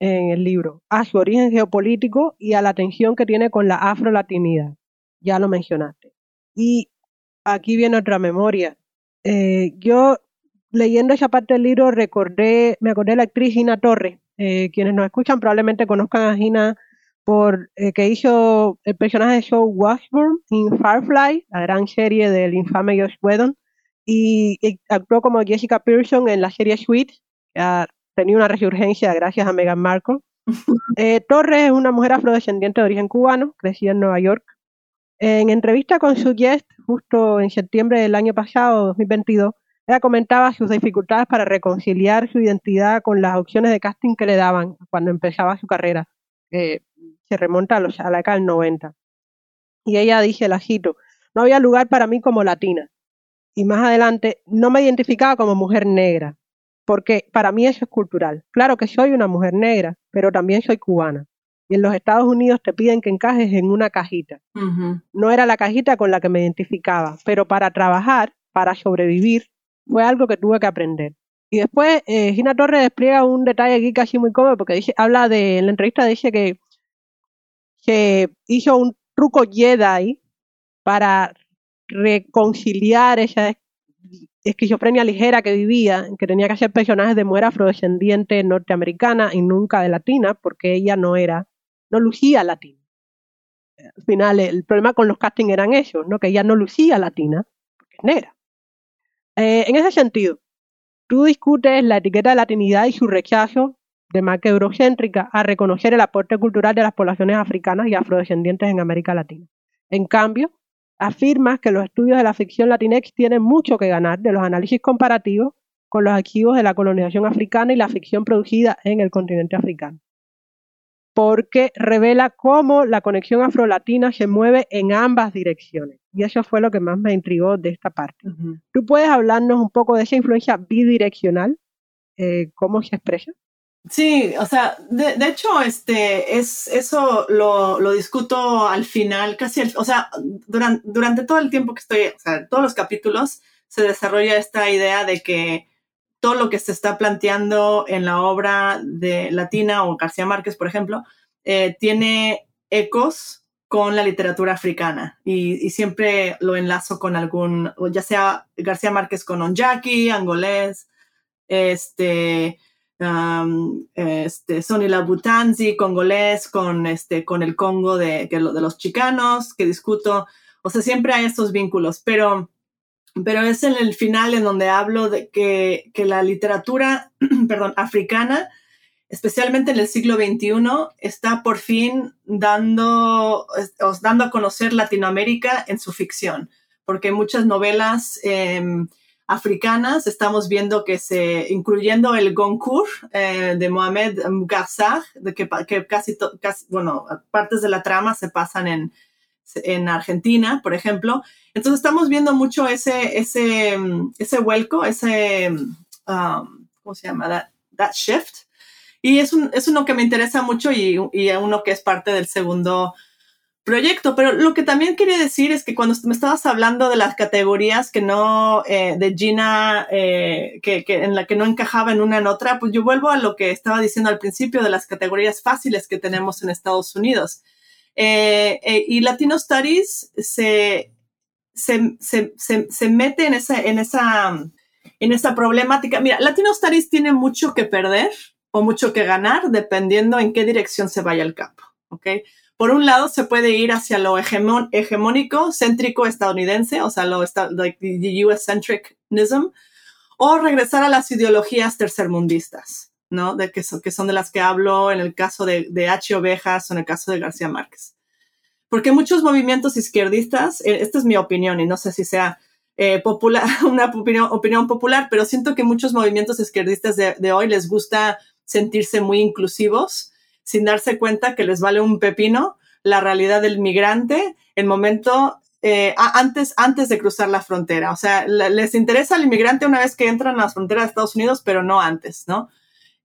en el libro, a su origen geopolítico y a la tensión que tiene con la afrolatinidad. Ya lo mencionaste. Y aquí viene otra memoria. Eh, yo leyendo esa parte del libro recordé, me acordé de la actriz Gina Torres. Eh, quienes nos escuchan probablemente conozcan a Gina por eh, que hizo el personaje de Joe Washburn en Firefly, la gran serie del infame Josh Whedon, y, actuó como Jessica Pearson en la serie Sweet, que ha tenido una resurgencia gracias a Meghan Markle. Eh, Torres es una mujer afrodescendiente de origen cubano, crecida en Nueva York. En entrevista con su guest, justo en septiembre del año pasado, 2022, ella comentaba sus dificultades para reconciliar su identidad con las opciones de casting que le daban cuando empezaba su carrera, que se remonta a, la década del 90. Y ella dice, la cito, no había lugar para mí como latina. Y más adelante, no me identificaba como mujer negra, porque para mí eso es cultural. Claro que soy una mujer negra, pero también soy cubana. Y en los Estados Unidos te piden que encajes en una cajita. No era la cajita con la que me identificaba, pero para trabajar, para sobrevivir, fue algo que tuve que aprender. Y después eh, Gina Torres despliega un detalle aquí casi muy cómodo porque dice, habla de, en la entrevista dice que, que hizo un truco Jedi para reconciliar esa esquizofrenia ligera que vivía, que tenía que hacer personajes de mujer afrodescendiente norteamericana y nunca de latina, porque ella no era, no lucía latina. Al final, el problema con los castings eran ellos, ¿no? que ella no lucía latina, porque es negra. Eh, en ese sentido, tú discutes la etiqueta de latinidad y su rechazo de marca eurocéntrica a reconocer el aporte cultural de las poblaciones africanas y afrodescendientes en América Latina. En cambio, afirmas que los estudios de la ficción latinex tienen mucho que ganar de los análisis comparativos con los archivos de la colonización africana y la ficción producida en el continente africano porque revela cómo la conexión afrolatina se mueve en ambas direcciones. Y eso fue lo que más me intrigó de esta parte. ¿Tú puedes hablarnos un poco de esa influencia bidireccional? Eh, ¿Cómo se expresa? Sí, o sea, de, hecho, este, es, eso lo, lo, discuto al final, casi, o sea, durante, durante todo el tiempo que estoy, o sea, todos los capítulos se desarrolla esta idea de que todo lo que se está planteando en la obra de Latina o García Márquez, por ejemplo, eh, tiene ecos con la literatura africana y, siempre lo enlazo con algún, ya sea García Márquez con Onjaki, angolés, este, um, este, Sonny Labutanzi, congolés, con, este, con el Congo de, de los chicanos que discuto. O sea, siempre hay estos vínculos, pero pero es en el final en donde hablo de que, la literatura, perdón, africana, especialmente en el siglo XXI, está por fin dando, dando a conocer Latinoamérica en su ficción, porque muchas novelas em, africanas estamos viendo que se, incluyendo el Goncourt eh, de Mohamed Gassar, de que, que casi, casi, bueno, partes de la trama se pasan en, en Argentina, por ejemplo. Entonces estamos viendo mucho ese, ese, ese vuelco, ese, um, ¿cómo se llama? That, shift. Y es, un, es uno que me interesa mucho y, y uno que es parte del segundo proyecto. Pero lo que también quería decir es que cuando me estabas hablando de las categorías que no, eh, de Gina, eh, que, que, en la que no encajaba en una en otra, pues yo vuelvo a lo que estaba diciendo al principio de las categorías fáciles que tenemos en Estados Unidos. Eh, eh, y Latino Studies se, se, se, se, mete en esa, en, esa, en esa problemática. Mira, Latino Studies tiene mucho que perder o mucho que ganar dependiendo en qué dirección se vaya el campo. ¿okay? Por un lado, se puede ir hacia lo hegemónico, céntrico estadounidense, o sea, lo like the US-centricism, o regresar a las ideologías tercermundistas. ¿No? De que son, que son de las que hablo en el caso de, de H. Ovejas o en el caso de García Márquez. Porque muchos movimientos izquierdistas, eh, esta es mi opinión y no sé si sea eh, popular, una opinión, opinión, popular, pero siento que muchos movimientos izquierdistas de, de, hoy les gusta sentirse muy inclusivos sin darse cuenta que les vale un pepino la realidad del migrante, el momento eh, antes, antes de cruzar la frontera. O sea, les interesa al inmigrante una vez que entran a las fronteras de Estados Unidos, pero no antes, ¿no?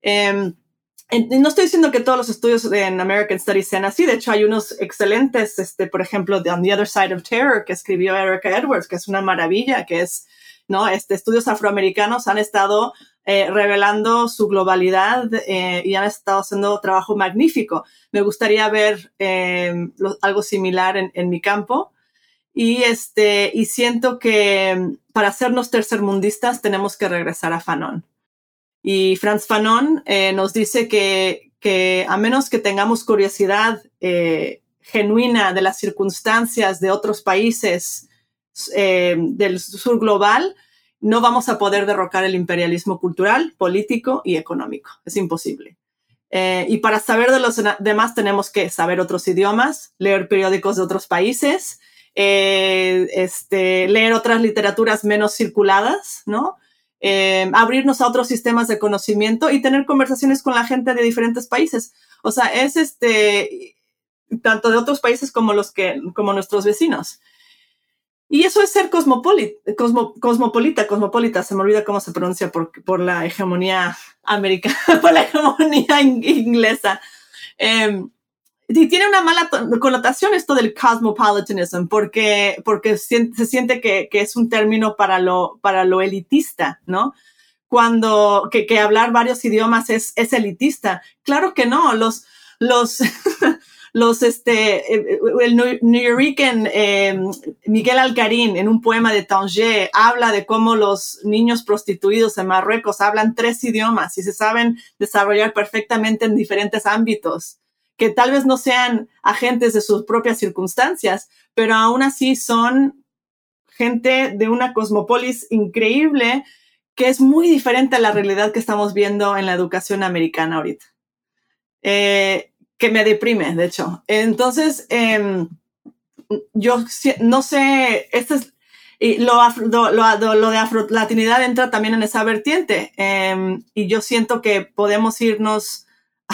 Em, no estoy diciendo que todos los estudios en American Studies sean así. De hecho, hay unos excelentes, este, por ejemplo, de On the Other Side of Terror, que escribió Erica Edwards, que es una maravilla, que es, ¿no? Este, estudios afroamericanos han estado eh, revelando su globalidad eh, y han estado haciendo trabajo magnífico. Me gustaría ver eh, algo similar en, en, mi campo. Y, este, y siento que para hacernos tercermundistas tenemos que regresar a Fanon. Y Franz Fanon eh, nos dice que, que, a menos que tengamos curiosidad eh, genuina de las circunstancias de otros países eh, del sur global, no vamos a poder derrocar el imperialismo cultural, político y económico. Es imposible. y para saber de los demás tenemos que saber otros idiomas, leer periódicos de otros países, este, leer otras literaturas menos circuladas, ¿no? Eh, abrirnos a otros sistemas de conocimiento y tener conversaciones con la gente de diferentes países. O sea, es este, tanto de otros países como los que, como nuestros vecinos. Y eso es ser cosmopolita, cosmopolita, cosmopolita, se me olvida cómo se pronuncia por, por la hegemonía americana, por la hegemonía inglesa. Em, tiene una mala connotación esto del cosmopolitanism, porque, porque se, siente que, que, es un término para lo, para lo elitista, ¿no? Cuando, que, que hablar varios idiomas es, es elitista. Claro que no, los, los, los, este, el New Yorker eh, Miguel Alcarín en un poema de Tanger habla de cómo los niños prostituidos en Marruecos hablan tres idiomas y se saben desarrollar perfectamente en diferentes ámbitos que tal vez no sean agentes de sus propias circunstancias, pero aún así son gente de una cosmopolis increíble que es muy diferente a la realidad que estamos viendo en la educación americana ahorita. Eh, que me deprime, de hecho. Entonces, em, yo no sé, este es, y lo, lo, lo, de afro-latinidad entra también en esa vertiente. Em, y yo siento que podemos irnos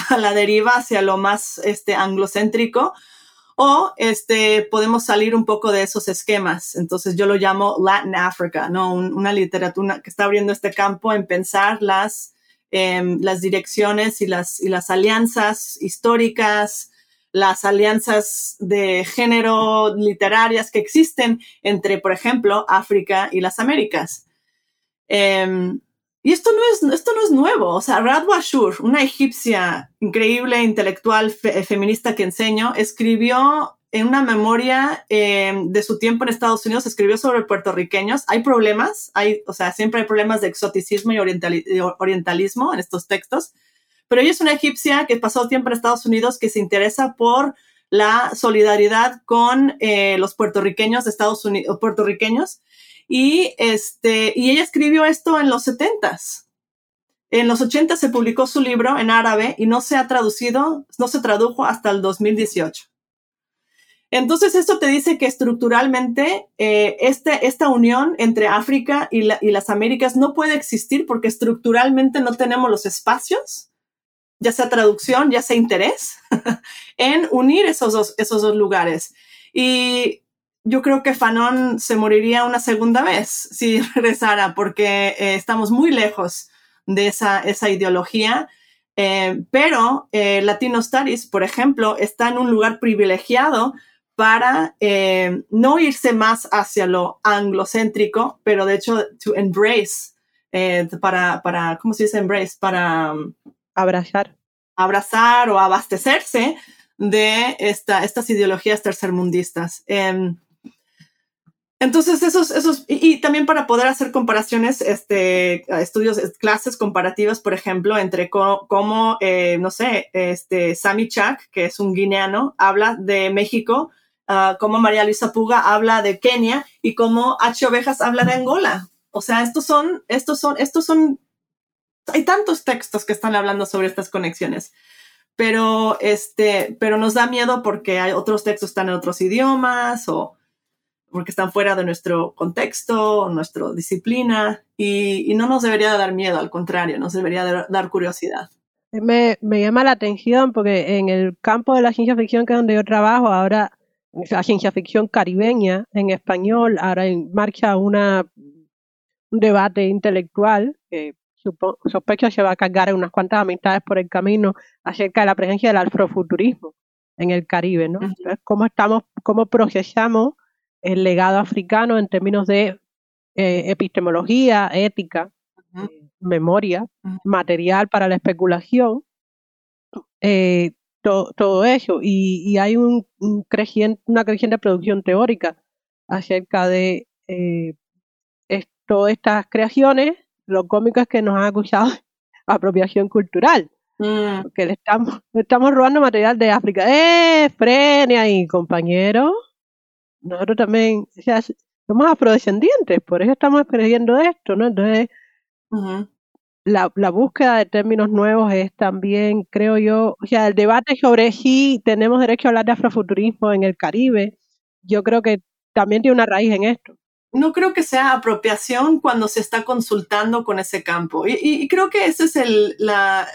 a la deriva hacia lo más este, anglocéntrico o este, podemos salir un poco de esos esquemas. Entonces yo lo llamo Latin Africa, ¿no? una literatura que está abriendo este campo en pensar las, em, las direcciones y las, y las alianzas históricas, las alianzas de género literarias que existen entre, por ejemplo, África y las Américas. Em, y esto no es, esto no es nuevo. O sea, Radwa Ashur, una egipcia increíble, intelectual, feminista que enseño, escribió en una memoria em, de su tiempo en Estados Unidos, escribió sobre puertorriqueños. Hay problemas, hay, o sea, siempre hay problemas de exoticismo y orientalismo en estos textos. Pero ella es una egipcia que pasó tiempo en Estados Unidos, que se interesa por la solidaridad con eh, los puertorriqueños de Estados Unidos, puertorriqueños y, este, y ella escribió esto en los setentas. En los 80 se publicó su libro en árabe y no se ha traducido, no se tradujo hasta el 2018. Entonces, esto te dice que estructuralmente eh, este, esta unión entre África y, y, las Américas no puede existir porque estructuralmente no tenemos los espacios, ya sea traducción, ya sea interés, en unir esos esos dos lugares. Y yo creo que Fanon se moriría una segunda vez si regresara, porque eh, estamos muy lejos de esa, esa ideología. Eh, pero eh, Latino Studies, por ejemplo, está en un lugar privilegiado para no irse más hacia lo anglocéntrico, pero de hecho, to embrace, para, para, ¿cómo se dice embrace? Para um, abrazar. Abrazar o abastecerse de esta, estas ideologías tercermundistas. Em, entonces, esos, esos, y, también para poder hacer comparaciones, este, estudios, clases comparativas, por ejemplo, entre cómo, eh, no sé, este, Sammy Chak, que es un guineano, habla de México, uh, cómo María Luisa Puga habla de Kenia y cómo H. Ovejas habla de Angola. O sea, estos son, estos son, estos son, hay tantos textos que están hablando sobre estas conexiones pero este, pero nos da miedo porque hay otros textos están en otros idiomas o porque están fuera de nuestro contexto, nuestra disciplina, y, no nos debería dar miedo, al contrario, nos debería dar curiosidad. Me, me, llama la atención porque en el campo de la ciencia ficción, que es donde yo trabajo, ahora la ciencia ficción caribeña en español, ahora en marcha una, un debate intelectual que sospecho se va a cargar unas cuantas amistades por el camino acerca de la presencia del afrofuturismo en el Caribe, ¿no? cómo estamos, cómo procesamos el legado africano en términos de eh, epistemología, ética, eh, memoria, material para la especulación, eh, todo eso. Y, hay un, creciente, una creciente producción teórica acerca de todas estas creaciones. Lo cómico es que nos han acusado de apropiación cultural. Mm. Que le estamos, estamos robando material de África. ¡Eh! Frene ahí, compañero. Nosotros también, o sea, somos afrodescendientes, por eso estamos aprendiendo esto, ¿no? Entonces, la, la, búsqueda de términos nuevos es también, creo yo, o sea, el debate sobre si tenemos derecho a hablar de afrofuturismo en el Caribe, yo creo que también tiene una raíz en esto. No creo que sea apropiación cuando se está consultando con ese campo. Y, y creo que ese es el, la,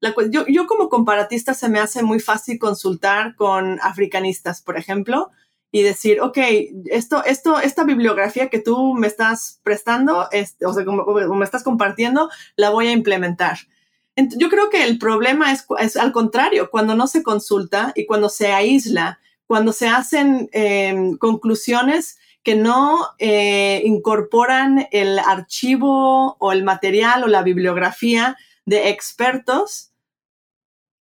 la, yo, yo como comparatista se me hace muy fácil consultar con africanistas, por ejemplo, y decir, ok, esto, esto, esta bibliografía que tú me estás prestando, este, o sea, como, me estás compartiendo, la voy a implementar. yo creo que el problema es, es, al contrario, cuando no se consulta y cuando se aísla, cuando se hacen em, conclusiones que no eh, incorporan el archivo o el material o la bibliografía de expertos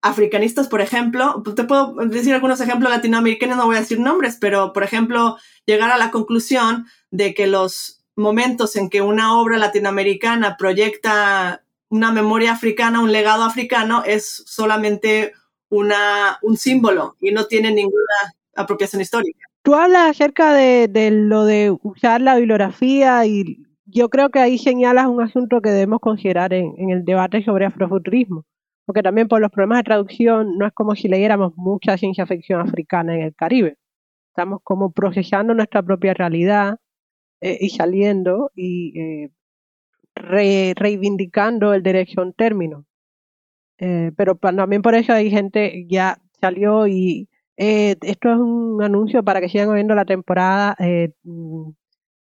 africanistas, por ejemplo, pues, te puedo decir algunos ejemplos latinoamericanos, no voy a decir nombres, pero por ejemplo, llegar a la conclusión de que los momentos en que una obra latinoamericana proyecta una memoria africana, un legado africano, es solamente una, un símbolo y no tiene ninguna apropiación histórica. Tú hablas acerca de, lo de usar la bibliografía y yo creo que ahí señalas un asunto que debemos considerar en, en el debate sobre afrofuturismo porque también por los problemas de traducción no es como si leyéramos mucha ciencia ficción africana en el Caribe. Estamos como procesando nuestra propia realidad eh, y saliendo y eh, reivindicando el derecho a un término. Eh, pero también por eso hay gente ya salió y esto es un anuncio para que sigan oyendo la temporada. Mm,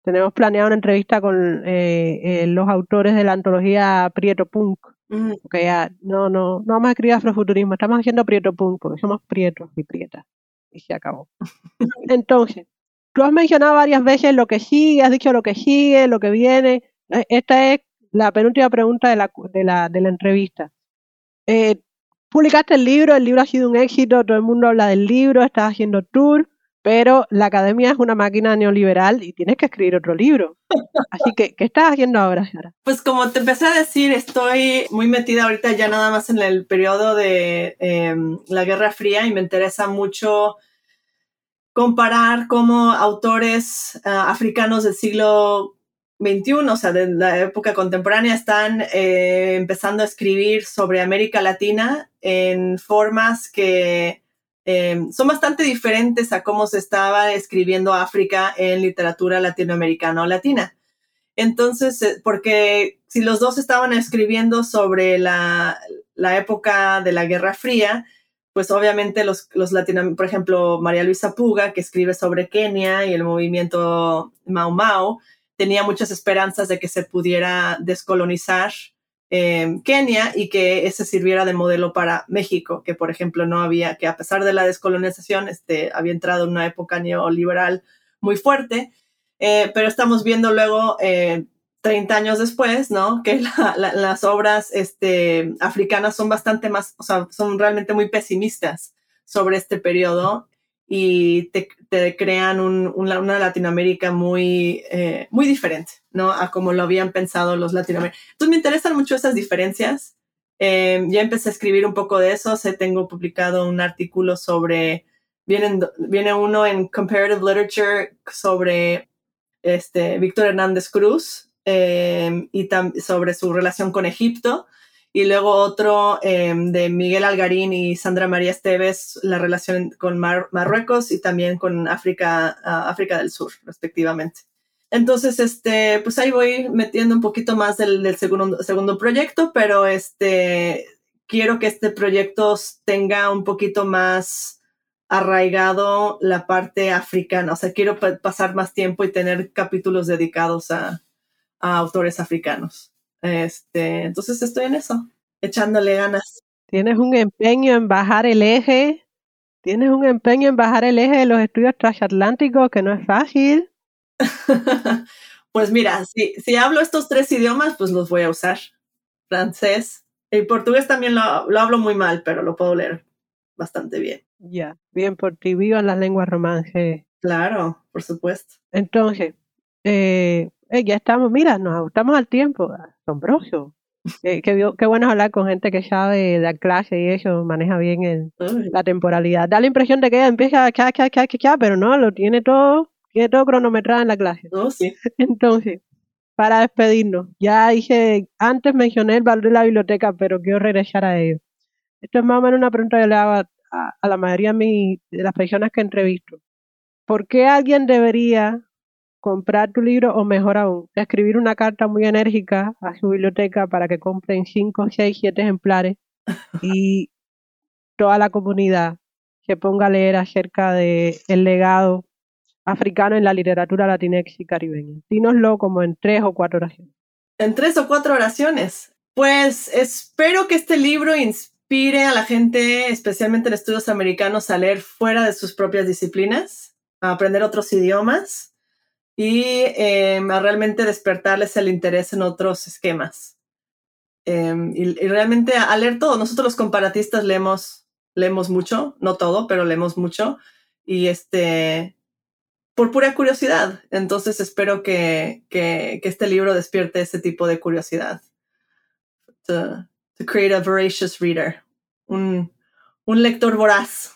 tenemos planeado una entrevista con los autores de la antología Prieto Punk, porque ya, no, no, no vamos a escribir afrofuturismo, estamos haciendo Prieto Punk, porque somos prietos y prietas. Y se acabó. Entonces, tú has mencionado varias veces lo que sigue, has dicho lo que sigue, lo que viene. Eh, esta es la penúltima pregunta de la, de la, de la entrevista. Eh, publicaste el libro, el libro ha sido un éxito, todo el mundo habla del libro, estás haciendo tour pero la academia es una máquina neoliberal y tienes que escribir otro libro. Así que, ¿qué estás haciendo ahora, Sara? Pues como te empecé a decir, estoy muy metida ahorita ya nada más en el periodo de em, la Guerra Fría y me interesa mucho comparar cómo autores ah, africanos del siglo XXI, o sea, de la época contemporánea, están eh, empezando a escribir sobre América Latina en formas que Em, son bastante diferentes a cómo se estaba escribiendo África en literatura latinoamericana o latina. Entonces, eh, porque si los dos estaban escribiendo sobre la, época de la Guerra Fría, pues obviamente los, los latinoamericanos, por ejemplo, María Luisa Puga, que escribe sobre Kenia y el movimiento Mau Mau, tenía muchas esperanzas de que se pudiera descolonizar Kenia y que ese sirviera de modelo para México, que por ejemplo no había, que a pesar de la descolonización, este, había entrado en una época neoliberal muy fuerte, eh, pero estamos viendo luego, 30 eh, años después, ¿no? Que las obras este, africanas son bastante más, o sea, son realmente muy pesimistas sobre este periodo y te, crean una Latinoamérica muy, eh, muy diferente, ¿no? A como lo habían pensado los latinoamericanos. Entonces me interesan mucho esas diferencias. Eh, ya empecé a escribir un poco de eso. Tengo publicado un artículo sobre, viene, viene uno en Comparative Literature sobre este, Víctor Hernández Cruz eh, y sobre su relación con Egipto y luego otro em, de Miguel Algarín y Sandra María Esteves, la relación con Marruecos y también con África, África del Sur, respectivamente. Entonces, este, pues ahí voy metiendo un poquito más del, segundo, segundo proyecto, pero este, quiero que este proyecto tenga un poquito más arraigado la parte africana. O sea, quiero pasar más tiempo y tener capítulos dedicados a, autores africanos. Este, entonces estoy en eso, echándole ganas. Tienes un empeño en bajar el eje, tienes un empeño en bajar el eje de los estudios transatlánticos, que no es fácil. pues mira, si, si hablo estos tres idiomas, pues los voy a usar. Francés y portugués también lo, lo hablo muy mal, pero lo puedo leer bastante bien. Ya, bien por ti, vivan las lenguas romances. Claro, por supuesto. Entonces, eh, eh, ya estamos, mira, nos ajustamos al tiempo, asombroso. Eh, qué, qué, bueno hablar con gente que sabe dar clase y eso, maneja bien el, la temporalidad. Da la impresión de que empieza a cha, pero no, lo tiene todo, tiene todo cronometrado en la clase. Oh, sí. Entonces, para despedirnos, ya dije, antes mencioné el valor de la biblioteca, pero quiero regresar a ello. Esto es más o menos una pregunta que le hago a, la mayoría de, las personas que entrevisto. ¿Por qué alguien debería comprar tu libro o mejor aún, escribir una carta muy enérgica a su biblioteca para que compren 5, 6, 7 ejemplares y toda la comunidad se ponga a leer acerca del el legado africano en la literatura latinex y caribeña? Dínoslo como en tres o cuatro oraciones. En tres o cuatro oraciones. Pues espero que este libro inspire a la gente, especialmente en estudios americanos, a leer fuera de sus propias disciplinas, a aprender otros idiomas y em, a realmente despertarles el interés en otros esquemas. Em, y, realmente a, leer todo. Nosotros los comparatistas leemos, leemos mucho, no todo, pero leemos mucho. Y este, por pura curiosidad. Entonces espero que, que, este libro despierte ese tipo de curiosidad to create a voracious reader, un, un lector voraz.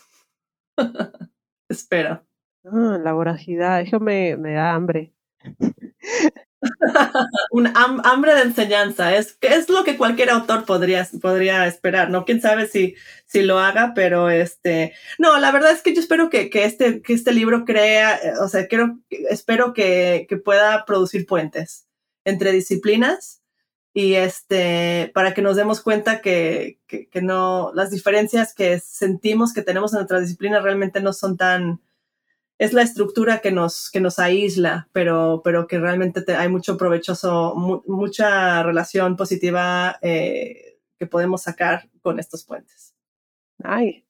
Espero. Ah, la voracidad, eso me, me da hambre. un hambre de enseñanza, es, es lo que cualquier autor podría, podría esperar, ¿no? Quién sabe si, si lo haga, pero este, no, la verdad es que yo espero que, que este, que este libro crea, eh, o sea, quiero, espero que, que pueda producir puentes entre disciplinas y este, para que nos demos cuenta que, que, no, las diferencias que sentimos que tenemos en nuestra disciplina realmente no son tan, es la estructura que nos, que nos aísla, pero, pero que realmente hay mucho provechoso, mucha relación positiva eh, que podemos sacar con estos puentes. Ay,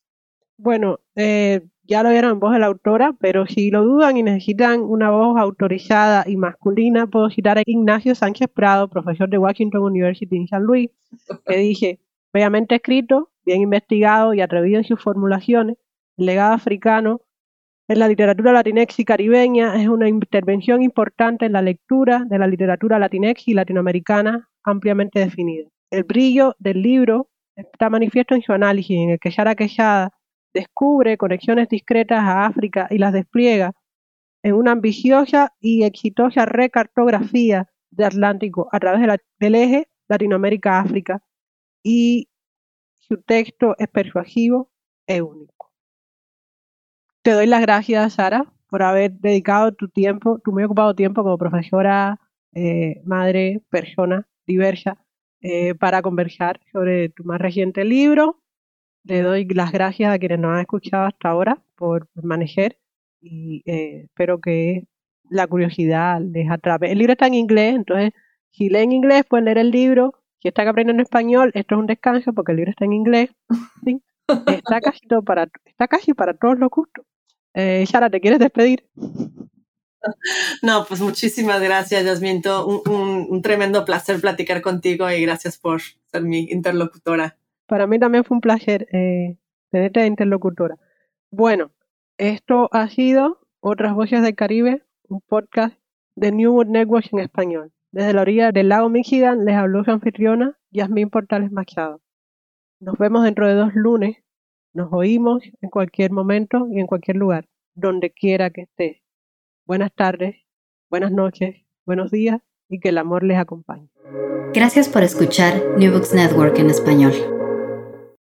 bueno, eh, ya lo vieron en voz de la autora, pero si lo dudan y necesitan una voz autorizada y masculina, puedo citar a Ignacio Sánchez Prado, profesor de Washington University en San Luis, que dice, bellamente escrito, bien investigado y atrevido en sus formulaciones, el legado africano en la literatura latinex y caribeña es una intervención importante en la lectura de la literatura latinex y latinoamericana ampliamente definida. El brillo del libro está manifiesto en su análisis, en el que Yara Quejada descubre conexiones discretas a África y las despliega en una ambiciosa y exitosa recartografía de Atlántico a través del eje Latinoamérica-África y su texto es persuasivo e único. Te doy las gracias, Sara, por haber dedicado tu tiempo, tu muy ocupado tiempo como profesora, eh, madre, persona diversa, eh, para conversar sobre tu más reciente libro le doy las gracias a quienes nos han escuchado hasta ahora por permanecer y eh, espero que la curiosidad les atrape. El libro está en inglés, entonces si leen inglés pueden leer el libro. Si están aprendiendo español, esto es un descanso porque el libro está en inglés. Está casi para, está casi para todos los gustos. Eh, ¿te quieres despedir? No, pues muchísimas gracias, Yasmin. Un, un tremendo placer platicar contigo y gracias por ser mi interlocutora. Para mí también fue un placer eh, tenerte de interlocutora. Bueno, esto ha sido Otras Voces del Caribe, un podcast de New World Network en español. Desde la orilla del lago Michigan les habló su anfitriona, Yasmín Portales Machado. Nos vemos dentro de dos lunes. Nos oímos en cualquier momento y en cualquier lugar, donde quiera que esté. Buenas tardes, buenas noches, buenos días y que el amor les acompañe. Gracias por escuchar New Books Network en español.